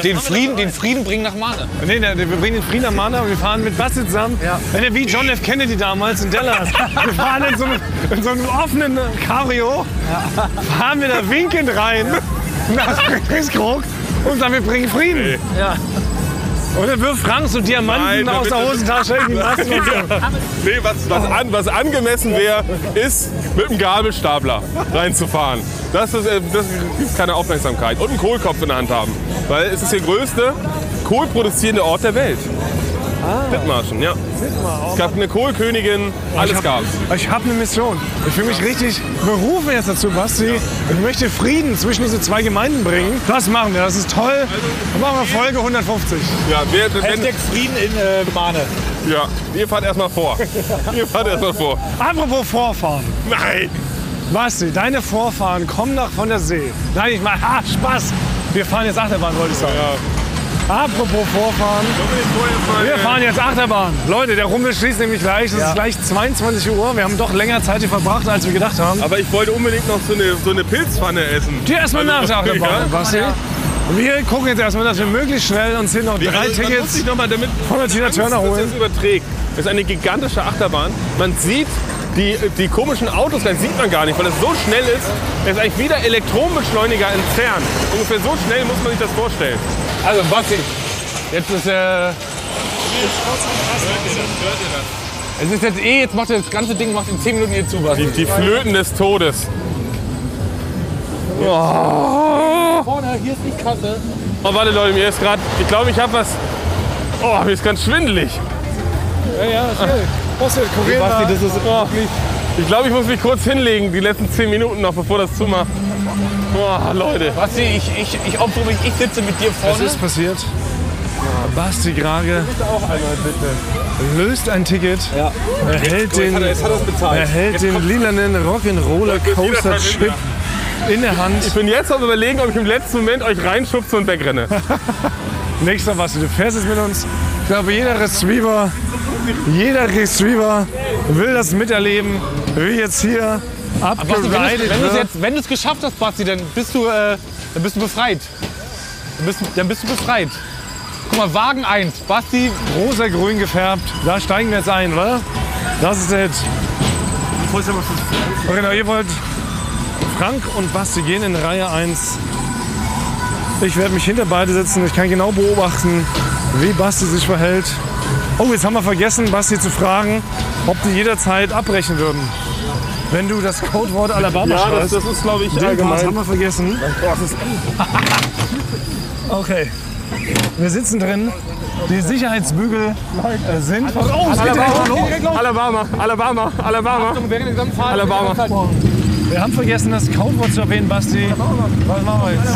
den, Frieden, den Frieden bringen nach Mahne. Nee, wir bringen den Frieden am Mana und wir fahren mit Basti zusammen. Wenn er wie John F. Kennedy damals in Dallas. wir fahren in so, einem, in so einem offenen Cabrio, fahren wir da winkend rein nach Friedrichskrog und sagen, wir bringen Frieden. Ja. Und dann wirft Frank so Diamanten Nein, aus der Hosentasche in die Massen. Nee, was, was, an, was angemessen wäre, ist mit einem Gabelstapler reinzufahren. Das, ist, äh, das gibt keine Aufmerksamkeit. Und einen Kohlkopf in der Hand haben. Weil es ist der größte kohlproduzierende Ort der Welt. Dithmarschen, ja. Es gab eine Kohlkönigin, alles gab Ich habe eine Mission. Ich fühle mich richtig berufen jetzt dazu, Basti. Ich möchte Frieden zwischen diese zwei Gemeinden bringen. Das machen wir, das ist toll. Dann machen wir Folge 150. Ja, wenn, Hashtag Frieden in äh, Mahne. ja, ihr fahrt erstmal vor. ihr fahrt erstmal vor. Apropos Vorfahren. Nein! Basti, deine Vorfahren kommen nach von der See. Nein, ich meine, ah, Spaß. Wir fahren jetzt Achterbahn, wollte ich sagen. Apropos Vorfahren. Wir fahren jetzt Achterbahn. Leute, der Rummel schließt nämlich gleich. Es ist gleich 22 Uhr. Wir haben doch länger Zeit hier verbracht, als wir gedacht haben. Aber ich wollte unbedingt noch so eine, so eine Pilzpfanne essen. Die erstmal nach Also, der Achterbahn, ja. Basti. Wir gucken jetzt erstmal, dass wir möglichst schnell uns hier noch drei Also, muss Tickets sich noch mal damit von der Tina Turner holen. das überträgt. Das ist eine gigantische Achterbahn. Man sieht die, die komischen Autos, das sieht man gar nicht, weil es so schnell ist. Es ist eigentlich wie der Elektronenbeschleuniger entfernt. Ungefähr so schnell muss man sich das vorstellen. Also Basti, jetzt ist äh, es ist jetzt eh, jetzt macht er das ganze Ding macht in 10 Minuten hier zu, Basti. Die, die Flöten des Todes. Vorne, hier ist die Kasse. Oh, warte Leute, mir ist gerade, ich glaube, ich habe was. Oh, mir ist ganz schwindelig. Basti, kurier Basti, mal. das ist Oh, ich glaube, ich muss mich kurz hinlegen, die letzten 10 Minuten noch, bevor das zumacht. Oh, Leute. Basti, ich, ich, ich opfere mich, ich sitze mit dir Was vorne. ist passiert? Basti Grage löst ein Ticket, erhält den, erhält den lilanen Rock'n'Roller Coaster Chip in der Hand. Ich bin jetzt am überlegen, ob ich im letzten Moment euch reinschubse und wegrenne. Nächster Basti, du fährst jetzt mit uns. Ich glaube, jeder Retriever, jeder Retriever will das miterleben, wie jetzt hier Basti, wenn du abgeridet wenn du's jetzt, du es geschafft hast, Basti, dann bist du, äh, dann bist du befreit. Dann bist, dann bist du befreit. Guck mal, Wagen 1. Basti, Rosa-grün gefärbt, da steigen wir jetzt ein, oder? Das ist Hit. Genau, ihr wollt Frank und Basti gehen in Reihe 1. Ich werde mich hinter beide setzen. Ich kann genau beobachten, wie Basti sich verhält. Oh, jetzt haben wir vergessen, Basti zu fragen, ob die jederzeit abbrechen würden. Wenn du das Codewort Alabama Ja, das, schreibst. das ist, glaube ich, Den Part allgemein. haben wir vergessen. Okay. Wir sitzen drin. Die Sicherheitsbügel äh, sind. Oh, es geht direkt los. Alabama, Alabama, Alabama. der gesamten Fahrt. Alabama. Wir haben vergessen, das Codewort zu erwähnen, Basti. Was machen wir jetzt?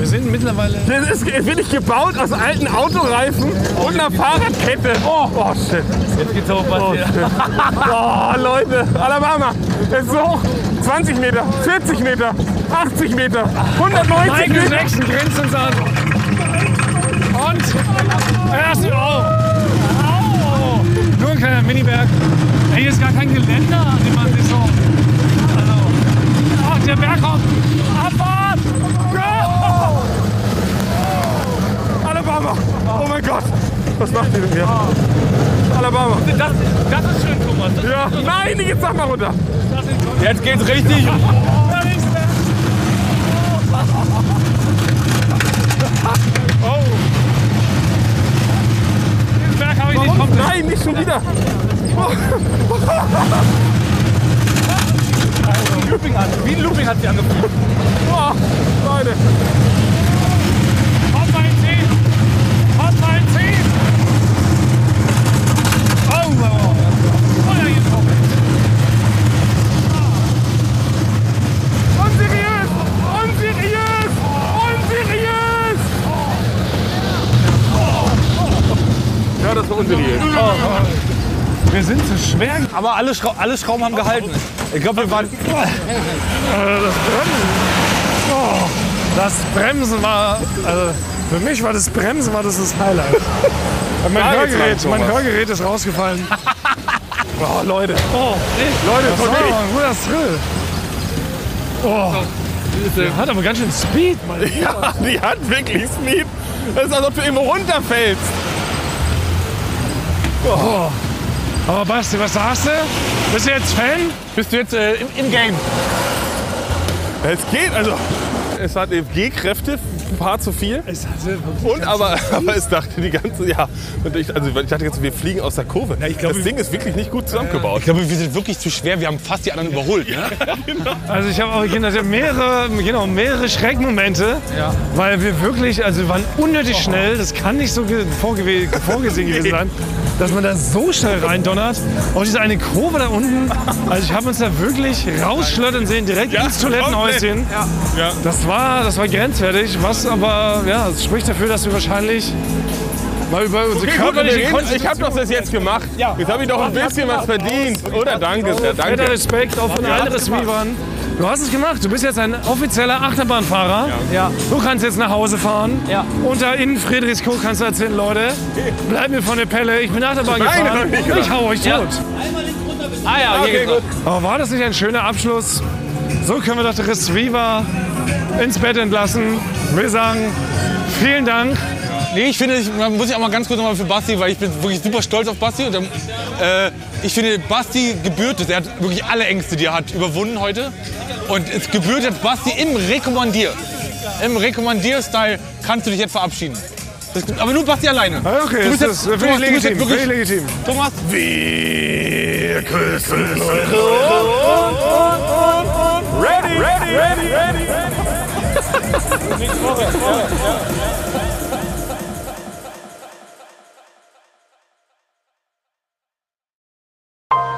Wir sind mittlerweile. Das ist wirklich gebaut aus alten Autoreifen und einer Fahrradkette. Oh, oh shit. Jetzt geht's hoch, Basti. Oh, Leute, Alabama. Es ist so hoch. 20 Meter, 40 Meter, 80 Meter, 190 Michael Meter. Jackson grinst uns an. Und erst, oh. Au. Nur ein kleiner Miniberg. Hier ist gar kein Geländer, an dem man sich so. Also. Ach, der Berg kommt. Abfahrt! Alabama! Oh mein Gott! Was macht ihr denn hier? Alabama! Das, das ist schön, Thomas. Ja, nein, die geht's doch mal runter! Jetzt geht's richtig. Oh! Den Berg habe ich nicht komplett. Nein, nicht schon wieder. Wie ein Looping hat sie angefangen. Boah, Leute. Hot mein 10! Hot mein 10! Oh, oh, oh. Oh, ja, jetzt kommt Unseriös! Unseriös! Unseriös! Ja, das war unseriös. Wir sind zu schwer. Aber alle, Schrau alle Schrauben haben gehalten. Ich glaube, wir waren. Das Bremsen war, also für mich war das Bremsen war das das Highlight. mein, Hörgerät, mein. Hörgerät ist rausgefallen. Oh, Leute. Oh, Leute, das war ein guter Thrill. Oh, hat aber ganz schön Speed, Mann. Ja, die hat wirklich Speed. Das ist, als ob du eben runterfällst. Aber Basti, was sagst du? Bist du jetzt Fan? Bist du jetzt äh, im, im Game? Es geht, also. Es hat G-Kräfte, ein paar zu viel. Es hatte Und aber, aber es dachte die ganze, ja. Und ich, also ich dachte jetzt, wir fliegen aus der Kurve. das Ding ist wirklich nicht gut zusammengebaut. Ich glaube, wir sind wirklich zu schwer. Wir haben fast die anderen überholt. Ne? Also ich habe auch ich hatte mehrere, genau, mehrere Schreckmomente, weil wir wirklich, also wir waren unnötig schnell. Das kann nicht so vorgesehen gewesen sein, dass man da so schnell reindonnert. Auch diese eine Kurve da unten, also ich habe uns da wirklich rausschlottern sehen, direkt Ja, ins Toilettenhäuschen. Ja. Das war, das war grenzwertig, was aber, ja, spricht dafür, dass wir wahrscheinlich mal über unsere Okay, körperliche ich habe Konstitution... das jetzt gemacht. Jetzt habe ich doch ein bisschen was verdient. Oder? Danke sehr, Fetter danke. Respekt auch von allen Retrievern. Du hast es gemacht. Du bist jetzt ein offizieller Achterbahnfahrer. Ja. Du kannst jetzt nach Hause fahren. Ja. Und da in Friedrichskoog kannst du erzählen, Leute, bleib mir von der Pelle. Ich bin Achterbahn Nein, gefahren. hab ich nicht. Ich hau euch tot. Ah ja, hier Okay, geht's gut. Aber war das nicht ein schöner Abschluss? So können wir doch die Retriever ins Bett entlassen. Wir sagen vielen Dank. Nee, ich finde, ich, man muss ich auch mal ganz kurz nochmal für Basti, weil ich bin wirklich super stolz auf Basti. Und, äh, ich finde, Basti gebührt es. Er hat wirklich alle Ängste, die er hat, überwunden heute. Und es gebührt jetzt Basti im Rekommandier. Im Rekommandier-Style kannst du dich jetzt verabschieden. Das, aber nur Basti alleine. Ah, Okay, du bist das jetzt, Thomas, du bist legitim. wirklich, legitim. Thomas, Wir küssen eure Ready, ready, ready, ready.